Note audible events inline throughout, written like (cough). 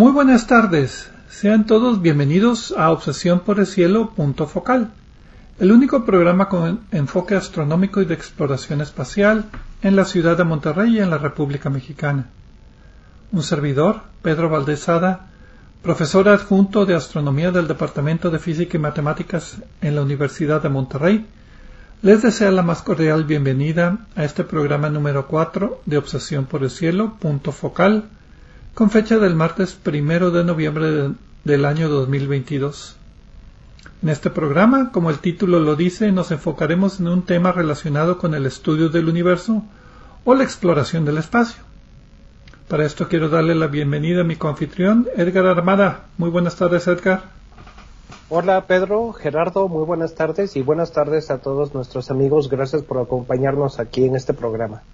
Muy buenas tardes. Sean todos bienvenidos a Obsesión por el Cielo punto focal, el único programa con enfoque astronómico y de exploración espacial en la ciudad de Monterrey y en la República Mexicana. Un servidor, Pedro Valdezada, profesor adjunto de astronomía del Departamento de Física y Matemáticas en la Universidad de Monterrey, les desea la más cordial bienvenida a este programa número 4 de Obsesión por el Cielo punto focal con fecha del martes primero de noviembre del año 2022. En este programa, como el título lo dice, nos enfocaremos en un tema relacionado con el estudio del universo o la exploración del espacio. Para esto quiero darle la bienvenida a mi coanfitrión, Edgar Armada. Muy buenas tardes, Edgar. Hola, Pedro, Gerardo, muy buenas tardes y buenas tardes a todos nuestros amigos. Gracias por acompañarnos aquí en este programa.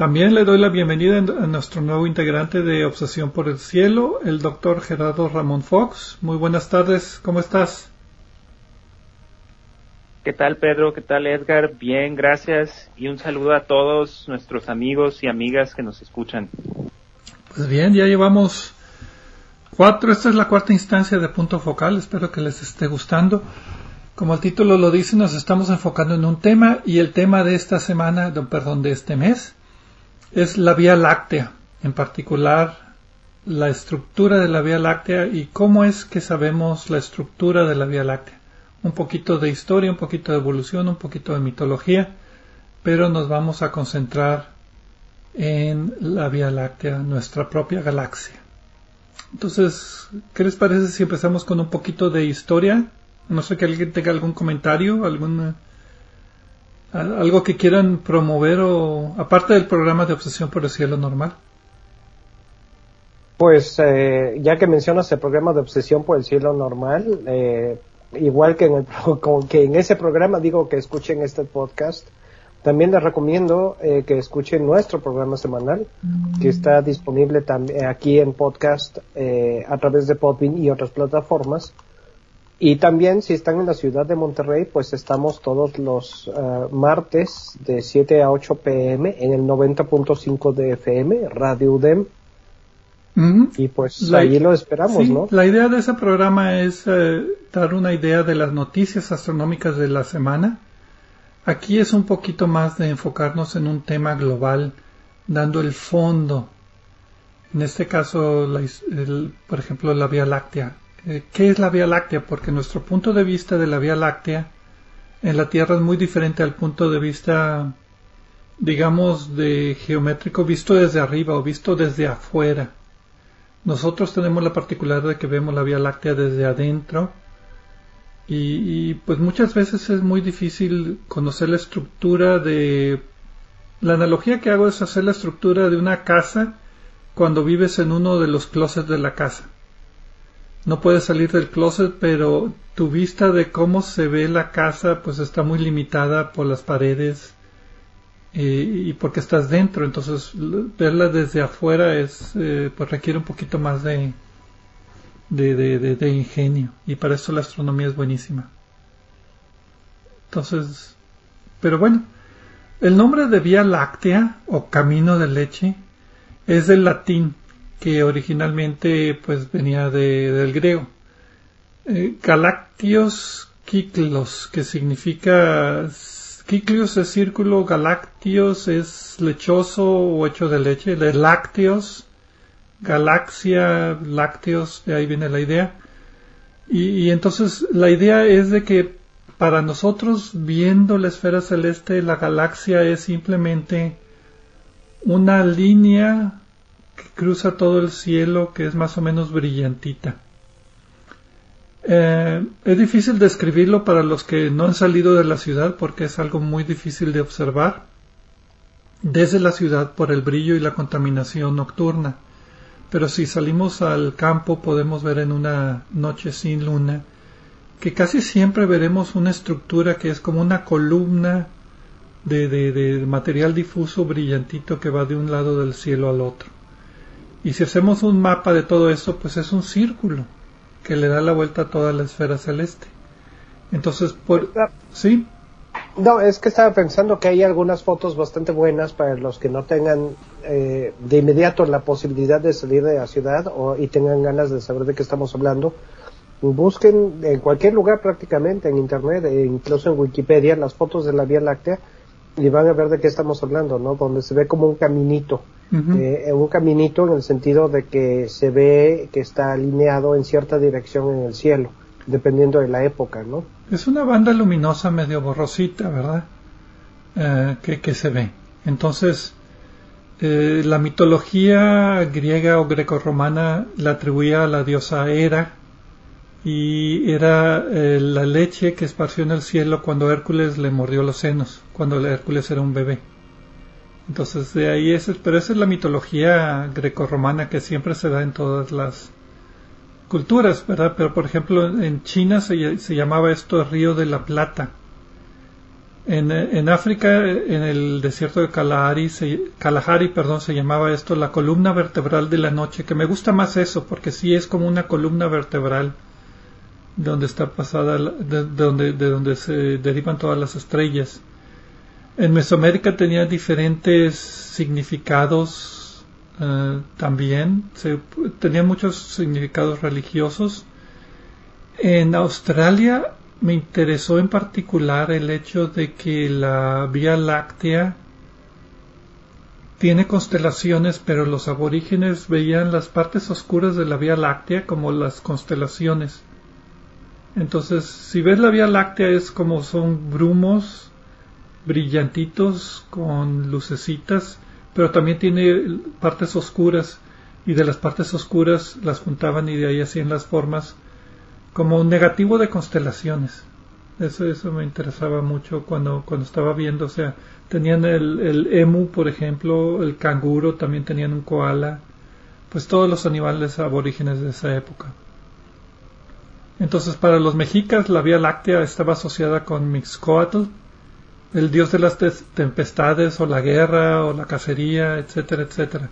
También le doy la bienvenida a nuestro nuevo integrante de Obsesión por el Cielo, el doctor Gerardo Ramón Fox. Muy buenas tardes, ¿cómo estás? ¿Qué tal Pedro? ¿Qué tal Edgar? Bien, gracias. Y un saludo a todos nuestros amigos y amigas que nos escuchan. Pues bien, ya llevamos cuatro, esta es la cuarta instancia de punto focal, espero que les esté gustando. Como el título lo dice, nos estamos enfocando en un tema y el tema de esta semana, perdón, de este mes, es la Vía Láctea, en particular la estructura de la Vía Láctea y cómo es que sabemos la estructura de la Vía Láctea. Un poquito de historia, un poquito de evolución, un poquito de mitología, pero nos vamos a concentrar en la Vía Láctea, nuestra propia galaxia. Entonces, ¿qué les parece si empezamos con un poquito de historia? No sé que alguien tenga algún comentario, alguna ¿Algo que quieran promover o aparte del programa de Obsesión por el Cielo normal? Pues eh, ya que mencionas el programa de Obsesión por el Cielo normal, eh, igual que en, el, (laughs) que en ese programa digo que escuchen este podcast, también les recomiendo eh, que escuchen nuestro programa semanal, que mm. está disponible también aquí en podcast a través de Podbean y otras plataformas. Y también si están en la ciudad de Monterrey, pues estamos todos los eh, martes de 7 a 8 pm en el 90.5 de FM, Radio UDEM. Y pues ahí lo esperamos, ¿no? La idea de ese programa es eh, dar una idea de las noticias astronómicas de la semana. Aquí es un poquito más de enfocarnos en un tema global, dando el fondo. En este caso, por ejemplo, la Vía Láctea eh, ¿Qué es la Vía Láctea? Porque nuestro punto de vista de la Vía Láctea en la Tierra es muy diferente al punto de vista, digamos, de geométrico visto desde arriba o visto desde afuera. Nosotros tenemos la particularidad de que vemos la Vía Láctea desde adentro y, y, pues muchas veces es muy difícil conocer la estructura de... La analogía que hago es hacer la estructura de una casa cuando vives en uno de los closets de la casa no puedes salir del closet, pero tu vista de cómo se ve la casa pues está muy limitada por las paredes eh, y porque estás dentro, entonces verla desde afuera es eh, pues requiere un poquito más de de, de, de ingenio. Y para eso la astronomía es buenísima. Entonces, pero bueno, el nombre de Vía Láctea o Camino de Leche es del latín que originalmente pues venía de, del griego. Eh, Galactios Kiklos, que significa Kiklios es círculo, Galactios es lechoso o hecho de leche, de lácteos, galaxia, lácteos, de ahí viene la idea. y entonces la idea es de que para nosotros viendo la esfera celeste, la galaxia es simplemente una línea cruza todo el cielo que es más o menos brillantita. Eh, es difícil describirlo para los que no han salido de la ciudad porque es algo muy difícil de observar desde la ciudad por el brillo y la contaminación nocturna. Pero si salimos al campo podemos ver en una noche sin luna que casi siempre veremos una estructura que es como una columna de, de, material difuso brillantito que va de un lado del cielo al otro. Y si hacemos un mapa de todo esto, pues es un círculo que le da la vuelta a toda la esfera celeste. Entonces, por... ¿Sí? No, es que estaba pensando que hay algunas fotos bastante buenas para los que no tengan eh, de inmediato la posibilidad de salir de la ciudad o, y tengan ganas de saber de qué estamos hablando. Busquen en cualquier lugar prácticamente, en internet, e incluso en Wikipedia, las fotos de la Vía Láctea y van a ver de qué estamos hablando, ¿no? Donde se ve como un caminito, eh, un caminito en el sentido de que se ve que está alineado en cierta dirección en el cielo, dependiendo de la época, ¿no? Es una banda luminosa medio borrosita, ¿verdad? Eh, que, que, se ve. Entonces, eh, la mitología griega o grecorromana la atribuía a la diosa Hera, y era eh, la leche que esparció en el cielo cuando Hércules le mordió los senos, cuando Hércules era un bebé. Entonces de ahí es, pero esa es la mitología grecorromana que siempre se da en todas las culturas, ¿verdad? Pero por ejemplo en China se, llamaba esto Río de la Plata. En, en, África, en el desierto de Kalahari, se, Kalahari, perdón, se llamaba esto la columna vertebral de la noche, que me gusta más eso, porque sí es como una columna vertebral donde está pasada, de, donde, de donde se derivan todas las estrellas. En Mesoamérica tenía diferentes significados eh, también, tenía muchos significados religiosos. En Australia me interesó en particular el hecho de que la Vía Láctea tiene constelaciones, pero los aborígenes veían las partes oscuras de la Vía Láctea como las constelaciones. Entonces, si ves la Vía Láctea es como son brumos brillantitos con lucecitas, pero también tiene partes oscuras y de las partes oscuras las juntaban y de ahí hacían las formas como un negativo de constelaciones. Eso, eso me interesaba mucho cuando, cuando estaba viendo, o sea, tenían el, el emu, por ejemplo, el canguro, también tenían un koala, pues todos los animales aborígenes de esa época. Entonces, para los mexicas, la Vía Láctea estaba asociada con Mixcoatl, el dios de las tempestades o la guerra o la cacería, etcétera, etcétera.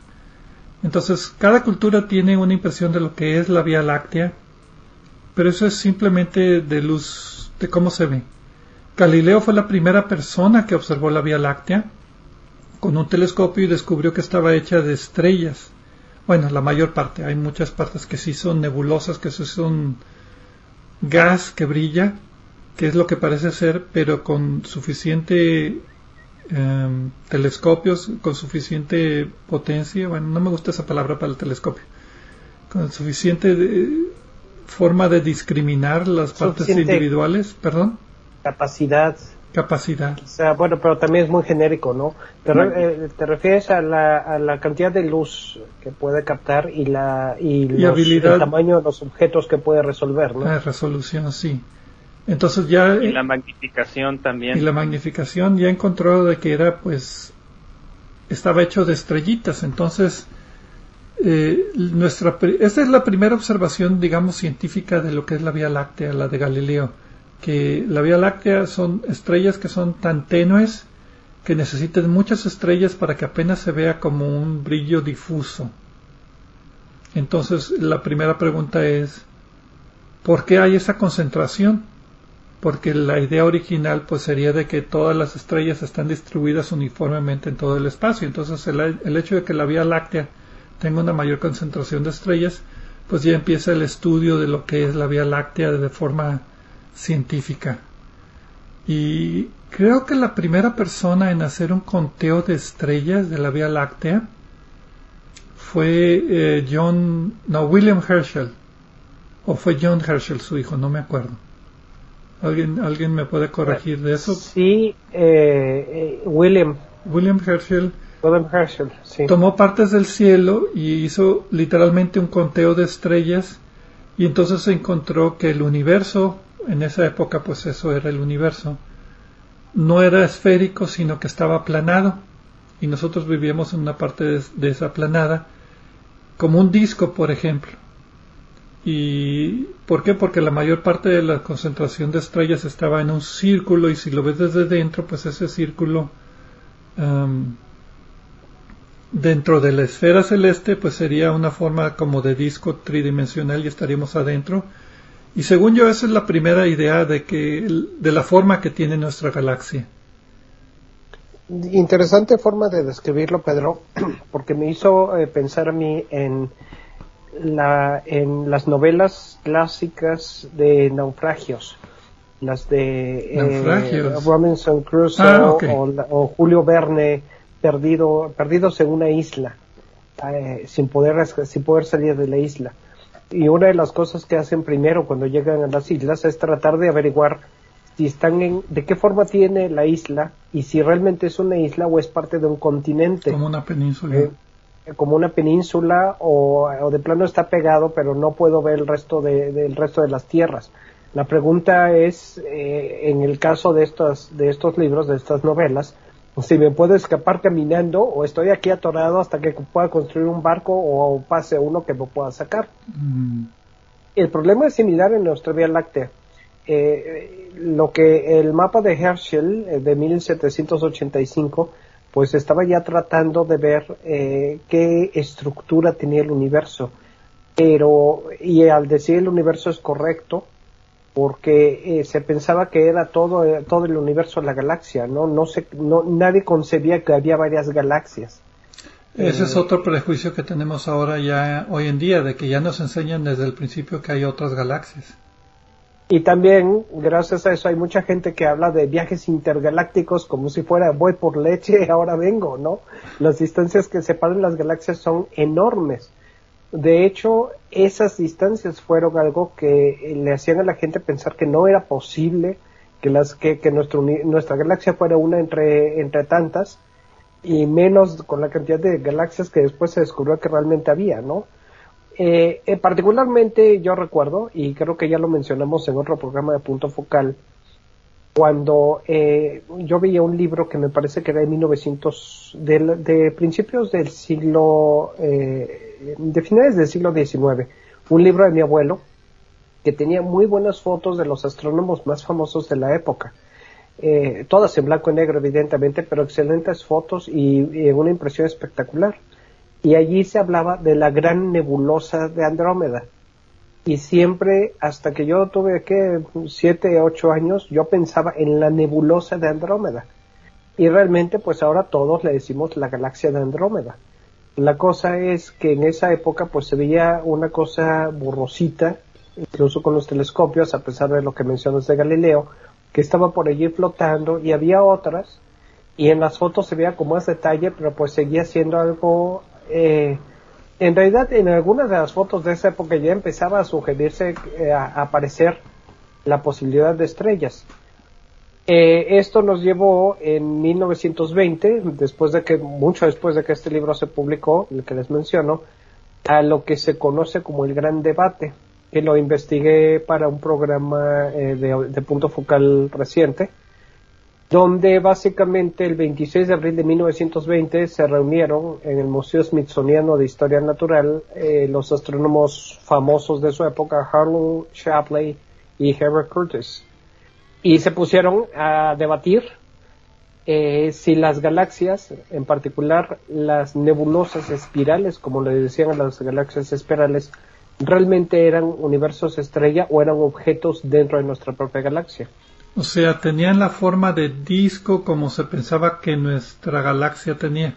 Entonces, cada cultura tiene una impresión de lo que es la Vía Láctea, pero eso es simplemente de luz, de cómo se ve. Galileo fue la primera persona que observó la Vía Láctea con un telescopio y descubrió que estaba hecha de estrellas. Bueno, la mayor parte, hay muchas partes que sí son nebulosas, que sí son gas que brilla, que es lo que parece ser, pero con suficiente em, telescopios, con suficiente potencia, bueno, no me gusta esa palabra para el telescopio, con suficiente eh, forma de discriminar las partes individuales, perdón. Capacidad capacidad. O sea, bueno, pero también es muy genérico, ¿no? Pero eh, te refieres a la, a la cantidad de luz que puede captar y la y, el tamaño de los objetos que puede resolver, ¿no? La resolución, sí. Entonces ya y la magnificación también. Y la magnificación ya encontró de que era pues estaba hecho de estrellitas, entonces eh, nuestra esta es la primera observación, digamos, científica de lo que es la Vía Láctea, la de Galileo que la Vía Láctea son estrellas que son tan tenues que necesitan muchas estrellas para que apenas se vea como un brillo difuso. Entonces la primera pregunta es ¿por qué hay esa concentración? Porque la idea original pues sería de que todas las estrellas están distribuidas uniformemente en todo el espacio. Entonces el, el hecho de que la Vía Láctea tenga una mayor concentración de estrellas, pues ya empieza el estudio de lo que es la Vía Láctea de forma científica. Y creo que la primera persona en hacer un conteo de estrellas de la Vía Láctea fue eh, John, no, William Herschel. O fue John Herschel su hijo, no me acuerdo. ¿Alguien, ¿alguien me puede corregir de eso? Sí, eh, eh, William. William Herschel. William Herschel, sí. Tomó partes del cielo y hizo literalmente un conteo de estrellas Y entonces se encontró que el universo, en esa época pues eso era el universo, no era esférico, sino que estaba aplanado. Y nosotros vivíamos en una parte de, esa aplanada, como un disco, por ejemplo. ¿Y por qué? Porque la mayor parte de la concentración de estrellas estaba en un círculo y si lo ves desde dentro, pues ese círculo dentro de la esfera celeste, pues sería una forma como de disco tridimensional y estaríamos adentro. Y según yo, esa es la primera idea de que de la forma que tiene nuestra galaxia. Interesante forma de describirlo, Pedro, (clears throat) porque me hizo eh, pensar a mí en la en las novelas clásicas de naufragios, las de eh, Robinson Crusoe ah, o Julio Verne perdido, perdidos en una isla, eh, sin, poder, sin poder salir de la isla. Y una de las cosas que hacen primero cuando llegan a las islas es tratar de averiguar si están en, de qué forma tiene la isla y si realmente es una isla o es parte de un continente. Como una península. Eh, como una península o, de plano está pegado pero no puedo ver el resto de, del resto de las tierras. La pregunta es, eh, en el caso de estos, de estos libros, de estas novelas, si me puedo escapar caminando o estoy aquí atorado hasta que pueda construir un barco o pase uno que me pueda sacar. Mm. El problema es similar en nuestra Vía Láctea. Eh, lo que el mapa de Herschel eh, de 1785 pues estaba ya tratando de ver eh, qué estructura tenía el universo pero y al decir el universo es correcto porque eh, se pensaba que era todo, eh, todo el universo la galaxia, ¿no? No, se, no Nadie concebía que había varias galaxias. Ese es eh, otro prejuicio que tenemos ahora ya hoy en día, de que ya nos enseñan desde el principio que hay otras galaxias. Y también, gracias a eso, hay mucha gente que habla de viajes intergalácticos como si fuera voy por leche (laughs) ahora vengo, ¿no? Las distancias que separan las galaxias son enormes. De hecho, esas distancias fueron algo que le hacían a la gente pensar que no era posible que, las, que, nuestra galaxia fuera una entre, entre tantas y menos con la cantidad de galaxias que después se descubrió que realmente había, ¿no? Eh, eh, particularmente yo recuerdo, y creo que ya lo mencionamos en otro programa de punto focal, cuando eh, yo veía un libro que me parece que era de 1900, de, de principios del siglo, eh, de finales del siglo XIX, un libro de mi abuelo que tenía muy buenas fotos de los astrónomos más famosos de la época. Eh, todas en blanco y negro, evidentemente, pero excelentes fotos y, y una impresión espectacular. Y allí se hablaba de la gran nebulosa de Andrómeda y siempre, hasta que yo tuve que siete, ocho años, yo pensaba en la nebulosa de Andrómeda. Y realmente, pues ahora todos le decimos la galaxia de Andrómeda. La cosa es que en esa época, pues se veía una cosa borrosita, incluso con los telescopios, a pesar de lo que mencionas de Galileo, que estaba por allí flotando y había otras, y en las fotos se veía con más detalle, pero pues seguía siendo algo eh, en realidad, en algunas de las fotos de esa época ya empezaba a sugerirse, eh, a, aparecer la posibilidad de estrellas. Eh, esto nos llevó en 1920, después de que, mucho después de que este libro se publicó, el que les menciono, a lo que se conoce como el gran debate, que lo investigué para un programa eh, de punto focal reciente donde básicamente el 26 de abril de 1920 se reunieron en el Museo Smithsoniano de Historia Natural eh, los astrónomos famosos de su época, Harlow Shapley y Herbert Curtis, y se pusieron a debatir eh, si las galaxias, en particular las nebulosas espirales, como le decían a las galaxias espirales, realmente eran universos estrella o eran objetos dentro de nuestra propia galaxia. O sea, tenían la forma de disco como se pensaba que nuestra galaxia tenía.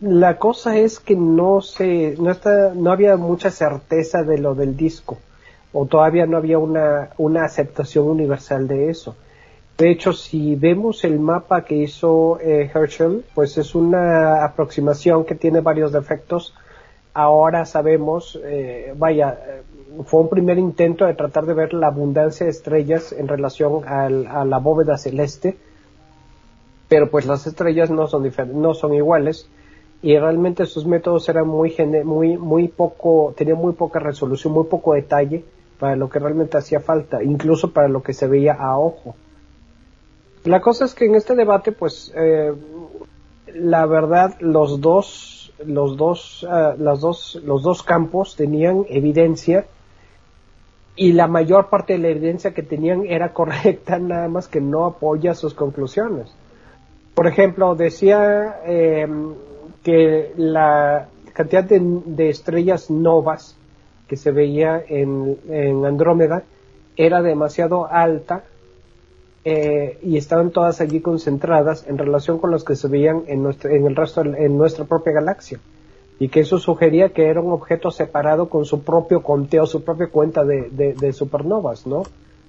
La cosa es que no se, no está, no había mucha certeza de lo del disco, o todavía no había una, una aceptación universal de eso. De hecho, si vemos el mapa que hizo eh, Herschel, pues es una aproximación que tiene varios defectos. Ahora sabemos, eh, vaya, fue un primer intento de tratar de ver la abundancia de estrellas en relación a la bóveda celeste, pero pues las estrellas no son, no son iguales y realmente sus métodos eran muy muy muy poco tenían muy poca resolución muy poco detalle para lo que realmente hacía falta incluso para lo que se veía a ojo. La cosa es que en este debate pues eh, la verdad los dos los dos eh, las dos los dos campos tenían evidencia y la mayor parte de la evidencia que tenían era correcta (laughs) nada más que no apoya sus conclusiones. Por ejemplo decía eh, que la cantidad de, estrellas novas que se veía en, Andrómeda era demasiado alta eh, y estaban todas allí concentradas en relación con las que se veían en, nuestro, en el resto en nuestra propia galaxia y que eso sugería que era un objeto separado con su propio conteo, su propia cuenta de, supernovas, ¿no?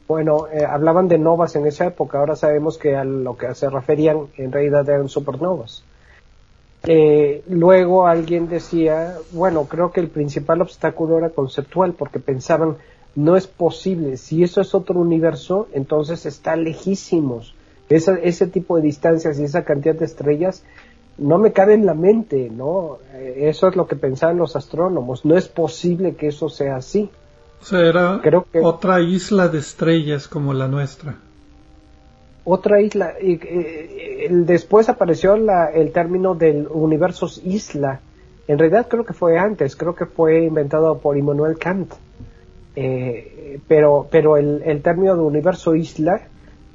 Bueno, eh, hablaban de novas en esa época, ahora sabemos que a lo que se referían en realidad eran supernovas. Eh, luego alguien decía, bueno, creo que el principal obstáculo era conceptual porque pensaban, no es posible, si eso es otro universo, entonces está lejísimos. ese tipo de distancias y esa cantidad de estrellas no me cabe en la mente, ¿no? Eh, eso es lo que pensaban los astrónomos. No es posible que eso sea así. O sea, era otra isla de estrellas como la nuestra otra isla. Y, después apareció el término del universos isla. En realidad creo que fue antes, creo que fue inventado por Immanuel Kant. Eh, pero pero el, el, término de universo isla,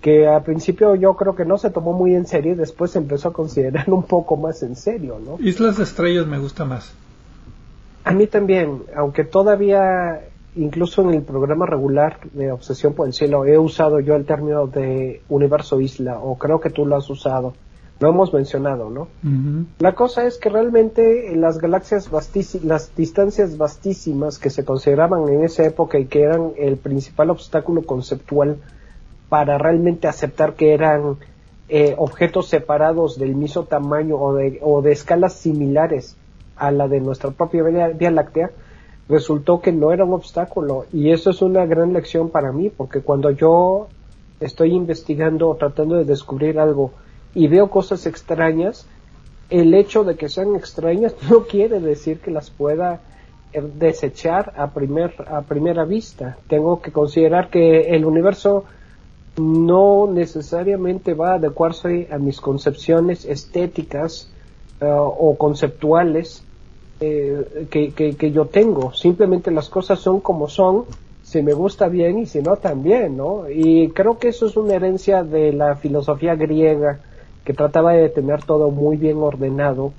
que al principio yo creo que no se tomó muy en serio y después se empezó a considerar un poco más en serio, ¿no? Islas de estrellas me gusta más. A mí también, aunque todavía incluso en el programa regular de Obsesión por el Cielo he usado yo el término de universo isla, o creo que tú lo has usado. Lo hemos mencionado, ¿no? La cosa es que realmente las galaxias las distancias vastísimas que se consideraban en esa época y que eran el principal obstáculo conceptual para realmente aceptar que eran eh, objetos separados del mismo tamaño o de, o de escalas similares a la de nuestra propia Vía Láctea, resultó que no era un obstáculo y eso es una gran lección para mí porque cuando yo estoy investigando o tratando de descubrir algo y veo cosas extrañas, el hecho de que sean extrañas (laughs) no quiere decir que las pueda eh, desechar a, primer, a primera vista. Tengo que considerar que el universo no necesariamente va a adecuarse a mis concepciones estéticas eh, o conceptuales eh, que, yo tengo. Simplemente las cosas son como son, si me gusta bien y si no también, ¿no? Y creo que eso es una herencia de la filosofía griega que trataba de tener todo muy bien ordenado.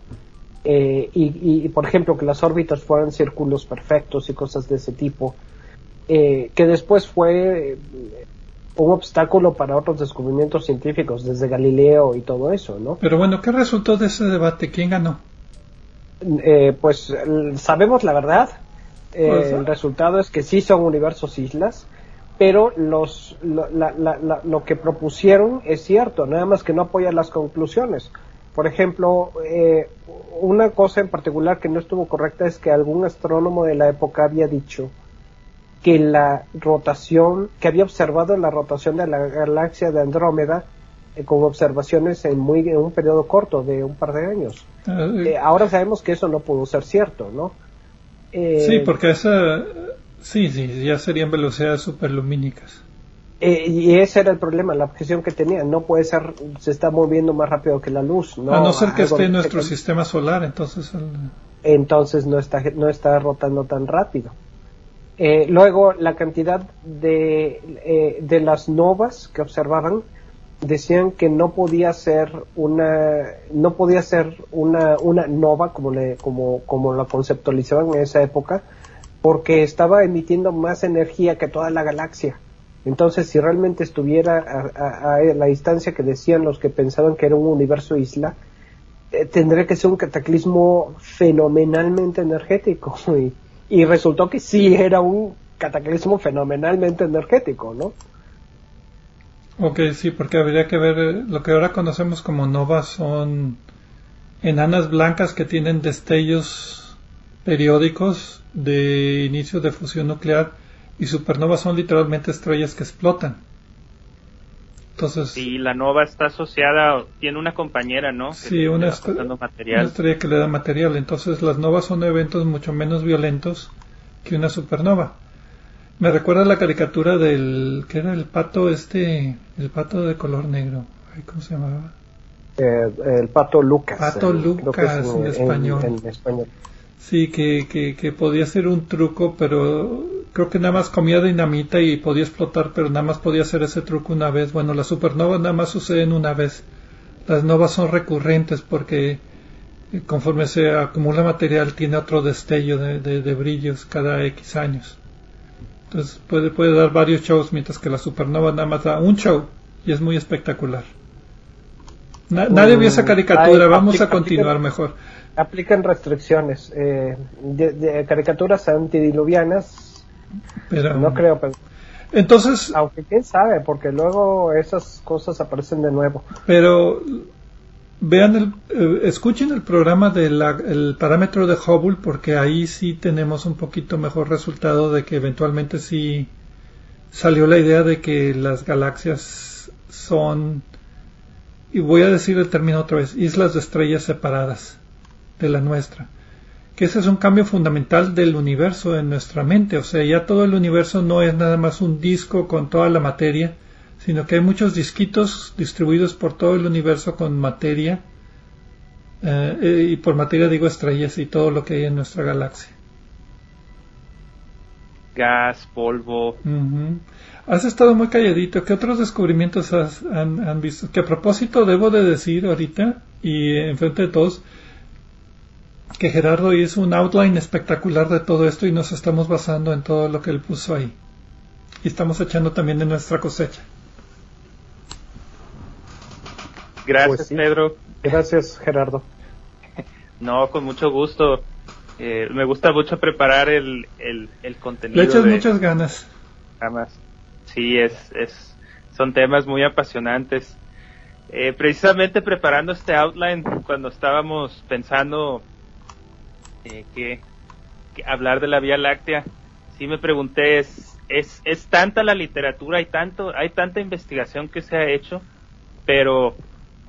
Eh, y, por ejemplo, que las órbitas fueran círculos perfectos y cosas de ese tipo, eh, que después fue un obstáculo para otros descubrimientos científicos, desde Galileo y todo eso, ¿no? Pero bueno, ¿qué resultó de ese debate? ¿Quién ganó? Eh, pues sabemos la verdad. Eh, el resultado es que sí son universos islas, pero los, lo, que propusieron es cierto, nada más que no apoya las conclusiones. Por ejemplo, eh, una cosa en particular que no estuvo correcta es que algún astrónomo de la época había dicho que la rotación, que había observado la rotación de la galaxia de Andrómeda eh, con observaciones en, muy, en un periodo corto de un par de años. Ah, eh, ahora sabemos que eso no pudo ser cierto, ¿no? Eh, sí, porque esa, sí, sí, ya serían velocidades superlumínicas. y ese era el problema, la objeción que tenía, no puede ser, se está moviendo más rápido que la luz. ¿no? A no ser que esté en nuestro sistema solar, entonces... Entonces no está, no está rotando tan rápido. luego, la cantidad de, de las novas que observaban decían que no podía ser una no podía ser una, una nova como le como como la conceptualizaban en esa época porque estaba emitiendo más energía que toda la galaxia. Entonces si realmente estuviera a, la distancia que decían los que pensaban que era un universo isla eh, tendría que ser un cataclismo fenomenalmente energético. (laughs) Y, y resultó que sí era un cataclismo fenomenalmente energético no Ok, sí, porque habría que ver eh, lo que ahora conocemos como novas son enanas blancas que tienen destellos periódicos de inicio de fusión nuclear y supernovas son literalmente estrellas que explotan. Entonces, y la nova está asociada, tiene una compañera, ¿no? sí, una, material. una estrella que le da material. Entonces, las novas son eventos mucho menos violentos que una supernova. Me recuerda la caricatura del que era el pato este, el pato de color negro. ¿Cómo se llamaba? Eh, el pato Lucas. Pato Lucas en, español. En, español. Sí, que, que, que, podía ser un truco, pero creo que nada más comía dinamita y podía explotar, pero nada más podía hacer ese truco una vez. Bueno, las supernovas nada más suceden una vez. Las novas son recurrentes porque eh, conforme se acumula material tiene otro destello de, de, brillos cada X años. Entonces puede, puede dar varios shows, mientras que la supernova nada más da un show y es muy espectacular. nadie vio esa caricatura, vamos a continuar mejor aplican restricciones. Eh, de, caricaturas antidiluvianas, pero, no creo, pero. Entonces. Aunque quién sabe, porque luego esas cosas aparecen de nuevo. Pero. Vean, el, eh, escuchen el programa del parámetro de Hubble, porque ahí sí tenemos un poquito mejor resultado de que eventualmente sí salió la idea de que las galaxias son, y voy a decir el término otra vez, islas de estrellas separadas de la nuestra. Que ese es un cambio fundamental del universo en nuestra mente. O sea, ya todo el universo no es nada más un disco con toda la materia, sino que hay muchos disquitos distribuidos por todo el universo con materia. Eh, y por materia digo estrellas y todo lo que hay en nuestra galaxia. Gas, polvo. Has estado muy calladito. ¿Qué otros descubrimientos han, han, visto? Que a propósito debo de decir ahorita y en frente de todos que Gerardo hizo un outline espectacular de todo esto y nos estamos basando en todo lo que él puso ahí. Y estamos echando también de nuestra cosecha. Gracias, pues Pedro. Gracias, Gerardo. (laughs) No, con mucho gusto. Eh, me gusta mucho preparar el, el, el contenido. Le echas muchas ganas. Jamás. Sí, es, es, son temas muy apasionantes. Eh, precisamente preparando este outline, cuando estábamos pensando eh, que, hablar de la Vía Láctea, sí me pregunté, es, es, es tanta la literatura, hay, tanto, hay tanta investigación que se ha hecho, pero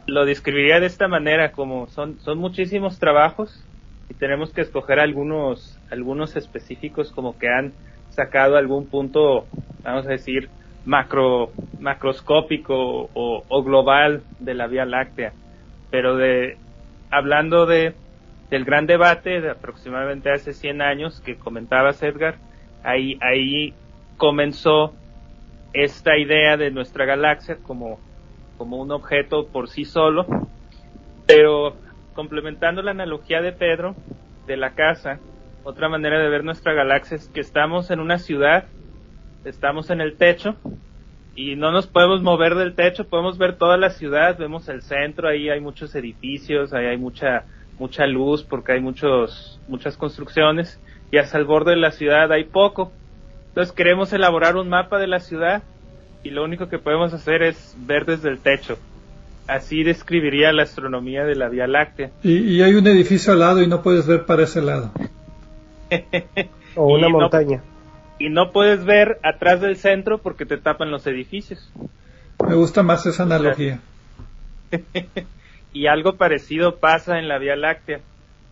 lo describiría de esta manera, como son, son muchísimos trabajos y tenemos que escoger algunos, algunos específicos como que han sacado algún punto, vamos a decir, macro, macroscópico o, o global de la Vía Láctea. Pero de, hablando de del gran debate de aproximadamente hace 100 años que comentabas Edgar, ahí, ahí comenzó esta idea de nuestra galaxia como, como un objeto por sí solo, pero complementando la analogía de Pedro de la casa, otra manera de ver nuestra galaxia es que estamos en una ciudad, estamos en el techo y no nos podemos mover del techo, podemos ver toda la ciudad, vemos el centro, ahí hay muchos edificios, ahí hay mucha mucha luz porque hay muchos, muchas construcciones y hasta el borde de la ciudad hay poco. Entonces queremos elaborar un mapa de la ciudad y lo único que podemos hacer es ver desde el techo. Así describiría la astronomía de la Vía Láctea. Y, hay un edificio al lado y no puedes ver para ese lado. (laughs) o una montaña. y no puedes ver atrás del centro porque te tapan los edificios. Me gusta más esa analogía. (laughs) y algo parecido pasa en la Vía Láctea.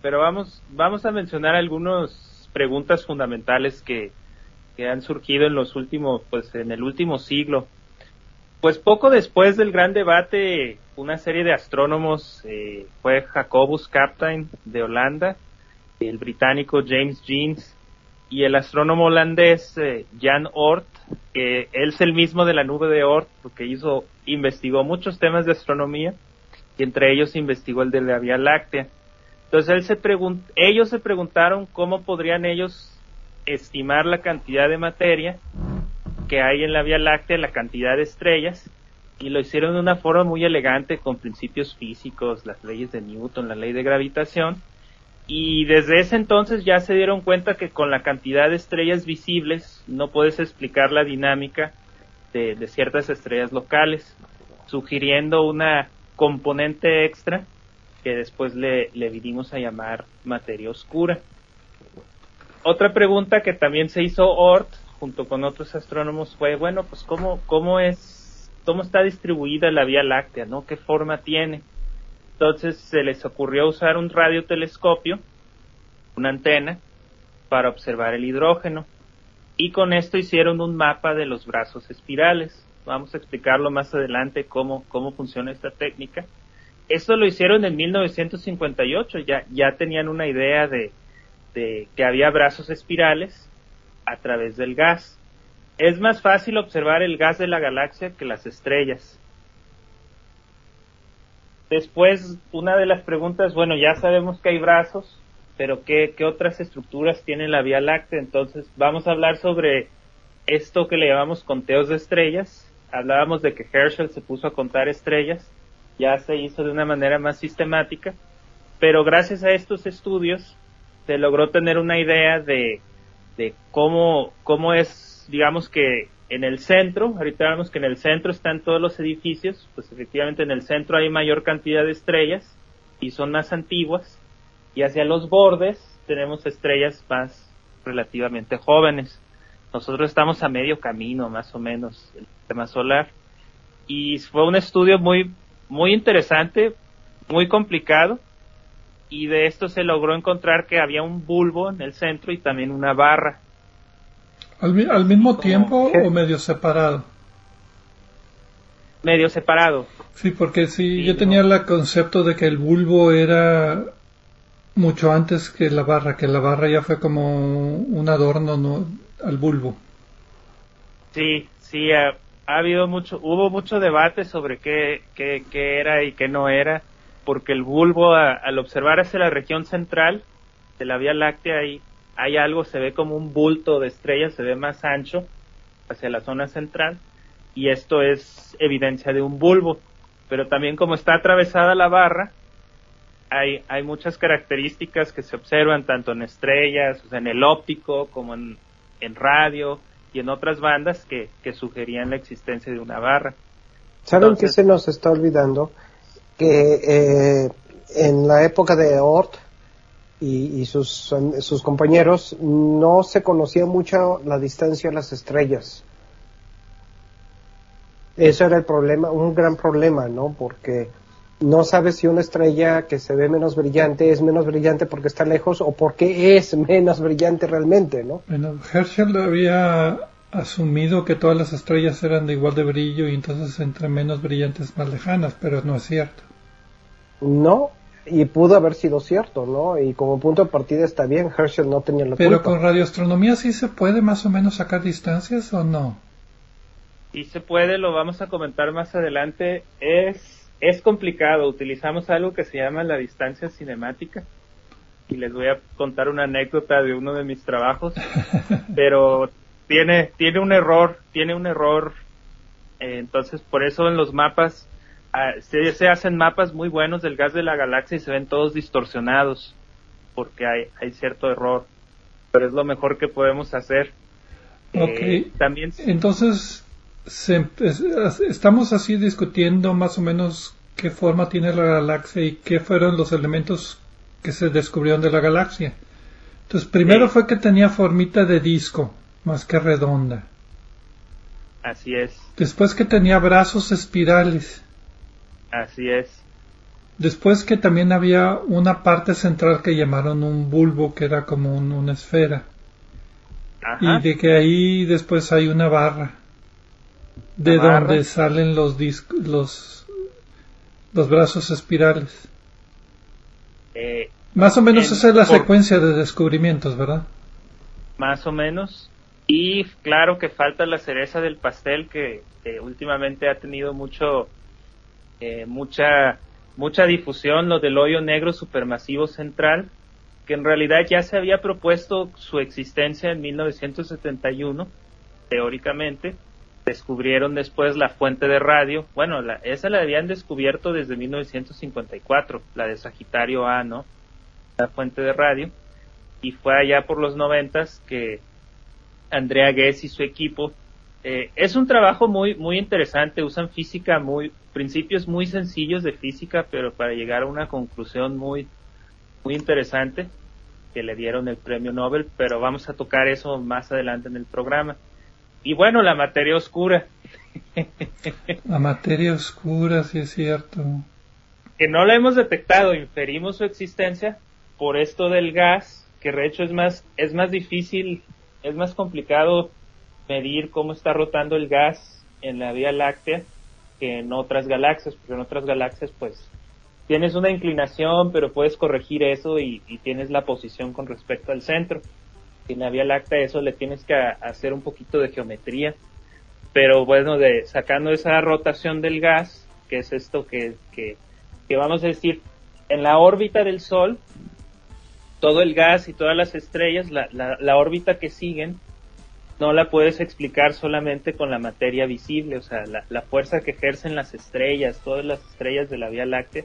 Pero vamos, vamos a mencionar algunas preguntas fundamentales que, que han surgido en los últimos, pues en el último siglo. Pues poco después del gran debate, una serie de astrónomos, eh, fue Jacobus Captain de Holanda, el británico James Jeans y el astrónomo holandés eh, Jan Oort, que él es el mismo de la nube de Oort, porque hizo, investigó muchos temas de astronomía y entre ellos investigó el de la Vía Láctea. Entonces él se ellos se preguntaron cómo podrían ellos estimar la cantidad de materia que hay en la Vía Láctea, la cantidad de estrellas, y lo hicieron de una forma muy elegante con principios físicos, las leyes de Newton, la ley de gravitación, y desde ese entonces ya se dieron cuenta que con la cantidad de estrellas visibles no puedes explicar la dinámica de, ciertas estrellas locales, sugiriendo una componente extra que después le, le vinimos a llamar materia oscura. Otra pregunta que también se hizo Oort junto con otros astrónomos fue, bueno, pues cómo, cómo es cómo está distribuida la Vía Láctea, ¿no? ¿Qué forma tiene? Entonces se les ocurrió usar un radiotelescopio, una antena, para observar el hidrógeno. Y con esto hicieron un mapa de los brazos espirales. Vamos a explicarlo más adelante cómo, cómo funciona esta técnica. Esto lo hicieron en 1958, ya, ya tenían una idea de, de que había brazos espirales a través del gas. Es más fácil observar el gas de la galaxia que las estrellas. Después, una de las preguntas, bueno, ya sabemos que hay brazos, pero ¿qué, ¿qué, otras estructuras tiene la Vía Láctea? Entonces, vamos a hablar sobre esto que le llamamos conteos de estrellas. Hablábamos de que Herschel se puso a contar estrellas, ya se hizo de una manera más sistemática, pero gracias a estos estudios se logró tener una idea de, de cómo, cómo es, digamos que en el centro, ahorita vemos que en el centro están todos los edificios, pues efectivamente en el centro hay mayor cantidad de estrellas y son más antiguas, y hacia los bordes tenemos estrellas más relativamente jóvenes. Nosotros estamos a medio camino, más o menos, el sistema solar. Y fue un estudio muy, muy interesante, muy complicado, y de esto se logró encontrar que había un bulbo en el centro y también una barra. ¿Al, al mismo tiempo o medio separado? Medio separado. Sí, porque sí, sí yo tenía el concepto de que el bulbo era mucho antes que la barra, que la barra ya fue como un adorno ¿no? al bulbo. Sí, sí, ha, ha, habido mucho, hubo mucho debate sobre qué, qué, qué era y qué no era, porque el bulbo, a, al observar hacia la región central de la Vía Láctea, hay, hay algo, se ve como un bulto de estrellas, se ve más ancho hacia la zona central, y esto es evidencia de un bulbo. Pero también como está atravesada la barra, hay, hay muchas características que se observan tanto en estrellas, o sea, en el óptico, como en, en radio y en otras bandas que, que, sugerían la existencia de una barra. ¿Saben Entonces, qué se nos está olvidando? Que eh, en la época de Oort y, y sus, sus, compañeros no se conocía mucho la distancia a las estrellas. Eso era el problema, un gran problema, ¿no? Porque no sabes si una estrella que se ve menos brillante es menos brillante porque está lejos o porque es (laughs) menos brillante realmente, ¿no? Bueno, Herschel había asumido que todas las estrellas eran de igual de brillo y entonces entre menos brillantes más lejanas, pero no es cierto. No, y pudo haber sido cierto, ¿no? Y como punto de partida está bien, Herschel no tenía la Pero culpa. con radioastronomía sí se puede más o menos sacar distancias o no? Sí se puede, lo vamos a comentar más adelante. Es es complicado. Utilizamos algo que se llama la distancia cinemática. Y les voy a contar una anécdota de uno de mis trabajos. (laughs) pero tiene, tiene un error, tiene un error. Eh, entonces, por eso en los mapas uh, se, se, hacen mapas muy buenos del gas de la galaxia y se ven todos distorsionados. Porque hay, hay cierto error. Pero es lo mejor que podemos hacer. Ok. Eh, también. Entonces, se, estamos así discutiendo más o menos qué forma tiene la galaxia y qué fueron los elementos que se descubrieron de la galaxia. Entonces, primero sí. fue que tenía formita de disco, más que redonda. Así es. Después que tenía brazos espirales. Así es. Después que también había una parte central que llamaron un bulbo, que era como un, una esfera. Ajá. Y de que ahí después hay una barra de donde salen los discos, los, los brazos espirales. Eh, más o menos esa es la por, secuencia de descubrimientos, ¿verdad? Más o menos. Y claro que falta la cereza del pastel que, que últimamente ha tenido mucho, eh, mucha, mucha difusión, lo del hoyo negro supermasivo central, que en realidad ya se había propuesto su existencia en 1971, teóricamente, descubrieron después la fuente de radio. Bueno, esa la habían descubierto desde 1954, la de Sagitario A, ¿no? La fuente de radio. Y fue allá por los noventas que Andrea Guess y su equipo. Eh, es un trabajo muy, muy interesante. Usan física muy, principios muy sencillos de física, pero para llegar a una conclusión muy, muy interesante que le dieron el premio Nobel. Pero vamos a tocar eso más adelante en el programa. Y bueno, la materia oscura. La materia oscura, sí es cierto. Que no la hemos detectado, inferimos su existencia por esto del gas, que de hecho es más, es más difícil, es más complicado medir cómo está rotando el gas en la Vía Láctea que en otras galaxias, porque en otras galaxias pues tienes una inclinación, pero puedes corregir eso y, tienes la posición con respecto al centro. En la Vía Láctea eso le tienes que hacer un poquito de geometría, pero bueno, de, sacando esa rotación del gas, que es esto que, que, que vamos a decir, en la órbita del Sol, todo el gas y todas las estrellas, la, la, la órbita que siguen, no la puedes explicar solamente con la materia visible, o sea, la, la, fuerza que ejercen las estrellas, todas las estrellas de la Vía Láctea,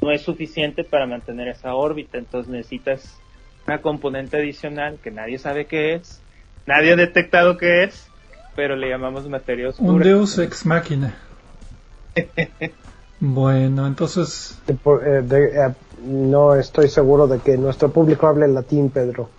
no es suficiente para mantener esa órbita, entonces necesitas una componente adicional que nadie sabe qué es, nadie ha detectado qué es, pero le llamamos materia oscura. Un deus ex machina. (laughs) bueno, entonces... De, eh, no estoy seguro de que nuestro público hable latín, Pedro.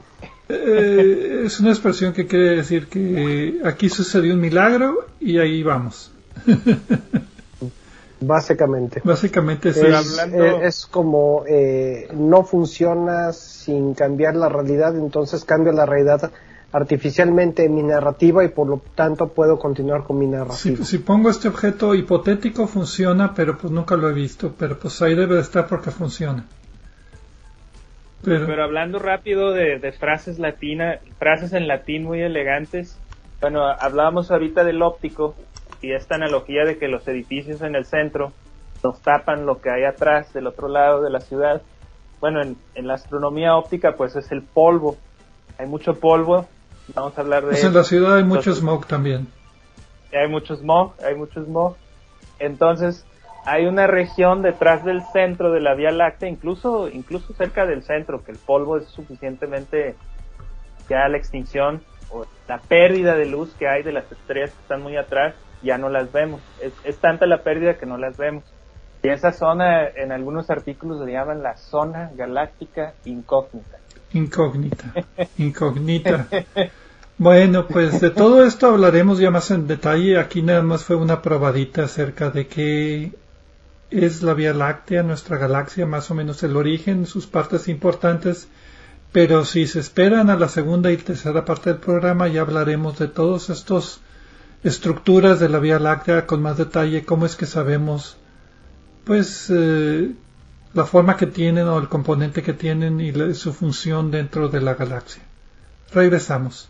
Eh, es una expresión que quiere decir que aquí sucedió un milagro y ahí vamos. (laughs) Básicamente. Básicamente es, es, como eh, no funciona sin cambiar la realidad, entonces cambia la realidad artificialmente en mi narrativa y por lo tanto puedo continuar con mi narrativa. Si, si, pongo este objeto hipotético funciona, pero pues nunca lo he visto, pero pues ahí debe de estar porque funciona. Pero, hablando rápido de, frases latinas, frases en latín muy elegantes, bueno, hablábamos ahorita del óptico y esta analogía de que los edificios en el centro nos tapan lo que hay atrás del otro lado de la ciudad. Bueno, en, en la astronomía óptica pues es el polvo. Hay mucho polvo Vamos a hablar de... Pues en la ciudad hay mucho smog también. Hay mucho smog, hay mucho smog. Entonces, hay una región detrás del centro de la Vía Láctea, incluso, incluso cerca del centro, que el polvo es suficientemente ya la extinción o la pérdida de luz que hay de las estrellas que están muy atrás, ya no las vemos. Es, tanta la pérdida que no las vemos. Y esa zona, en algunos artículos le llaman la zona galáctica incógnita. Incógnita, incógnita. Bueno, pues de todo esto hablaremos ya más en detalle. Aquí nada más fue una probadita acerca de qué es la Vía Láctea, nuestra galaxia, más o menos el origen, sus partes importantes. Pero si se esperan a la segunda y tercera parte del programa, ya hablaremos de todos estos estructuras de la Vía Láctea con más detalle, cómo es que sabemos, pues, eh, la forma que tienen o el componente que tienen y su función dentro de la galaxia. Regresamos.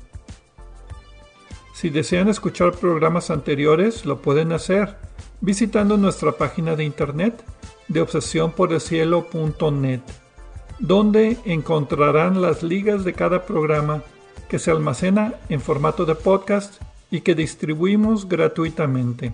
Si desean escuchar programas anteriores, lo pueden hacer visitando nuestra página de internet de obsesiónporelcielo.net, donde encontrarán las ligas de cada programa que se almacena en formato de podcast y que distribuimos gratuitamente.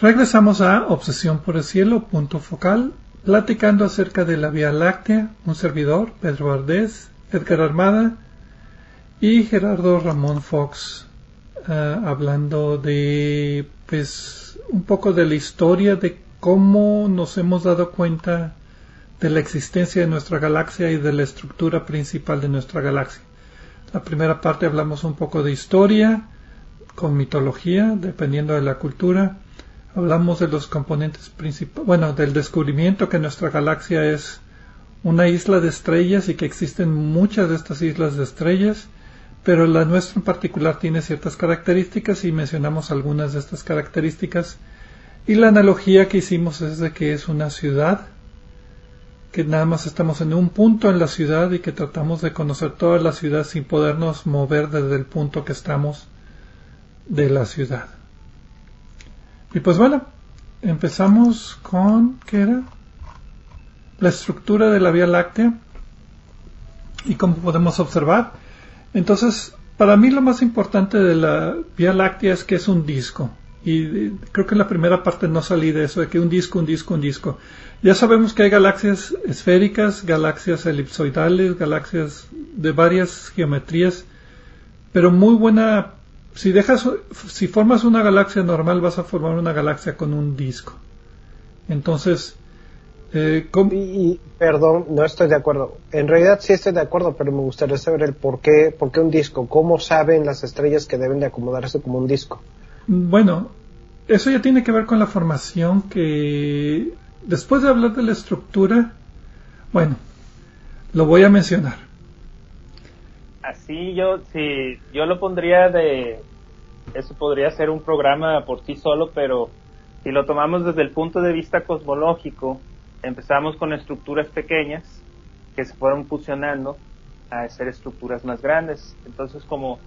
Regresamos a Obsesión por el Cielo, punto focal, platicando acerca de la Vía Láctea, un servidor, Pedro Valdés, Edgar Armada y Gerardo Ramón Fox, uh, hablando de, pues, un poco de la historia de cómo nos hemos dado cuenta de la existencia de nuestra galaxia y de la estructura principal de nuestra galaxia. La primera parte hablamos un poco de historia, con mitología, dependiendo de la cultura. Hablamos de los componentes principales, bueno, del descubrimiento que nuestra galaxia es una isla de estrellas y que existen muchas de estas islas de estrellas, pero la nuestra en particular tiene ciertas características y mencionamos algunas de estas características. Y la analogía que hicimos es de que es una ciudad, que nada más estamos en un punto en la ciudad y que tratamos de conocer toda la ciudad sin podernos mover desde el punto que estamos de la ciudad. Y pues bueno, empezamos con, ¿qué era? La estructura de la Vía Láctea. Y como podemos observar, entonces, para mí lo más importante de la Vía Láctea es que es un disco. Y creo que en la primera parte no salí de eso, de que un disco, un disco, un disco. Ya sabemos que hay galaxias esféricas, galaxias elipsoidales, galaxias de varias geometrías, pero muy buena si dejas, si formas una galaxia normal, vas a formar una galaxia con un disco. Entonces, eh, y, perdón, no estoy de acuerdo. En realidad sí estoy de acuerdo, pero me gustaría saber el por qué, por qué un disco. ¿Cómo saben las estrellas que deben de acomodarse como un disco? Bueno, eso ya tiene que ver con la formación que después de hablar de la estructura, bueno, lo voy a mencionar. Así yo, si yo lo pondría de, eso podría ser un programa por sí solo, pero si lo tomamos desde el punto de vista cosmológico, empezamos con estructuras pequeñas que se fueron fusionando a ser estructuras más grandes. Entonces, como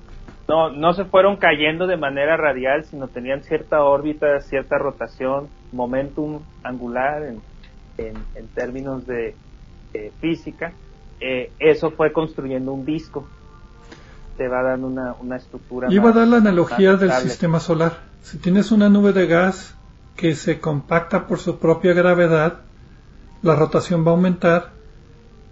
no, no se fueron cayendo de manera radial, sino tenían cierta órbita, cierta rotación, momentum angular en, en, términos de física, eh, eso fue construyendo un disco te va dando una, una estructura. Iba a dar la analogía del sistema solar. Si tienes una nube de gas que se compacta por su propia gravedad, la rotación va a aumentar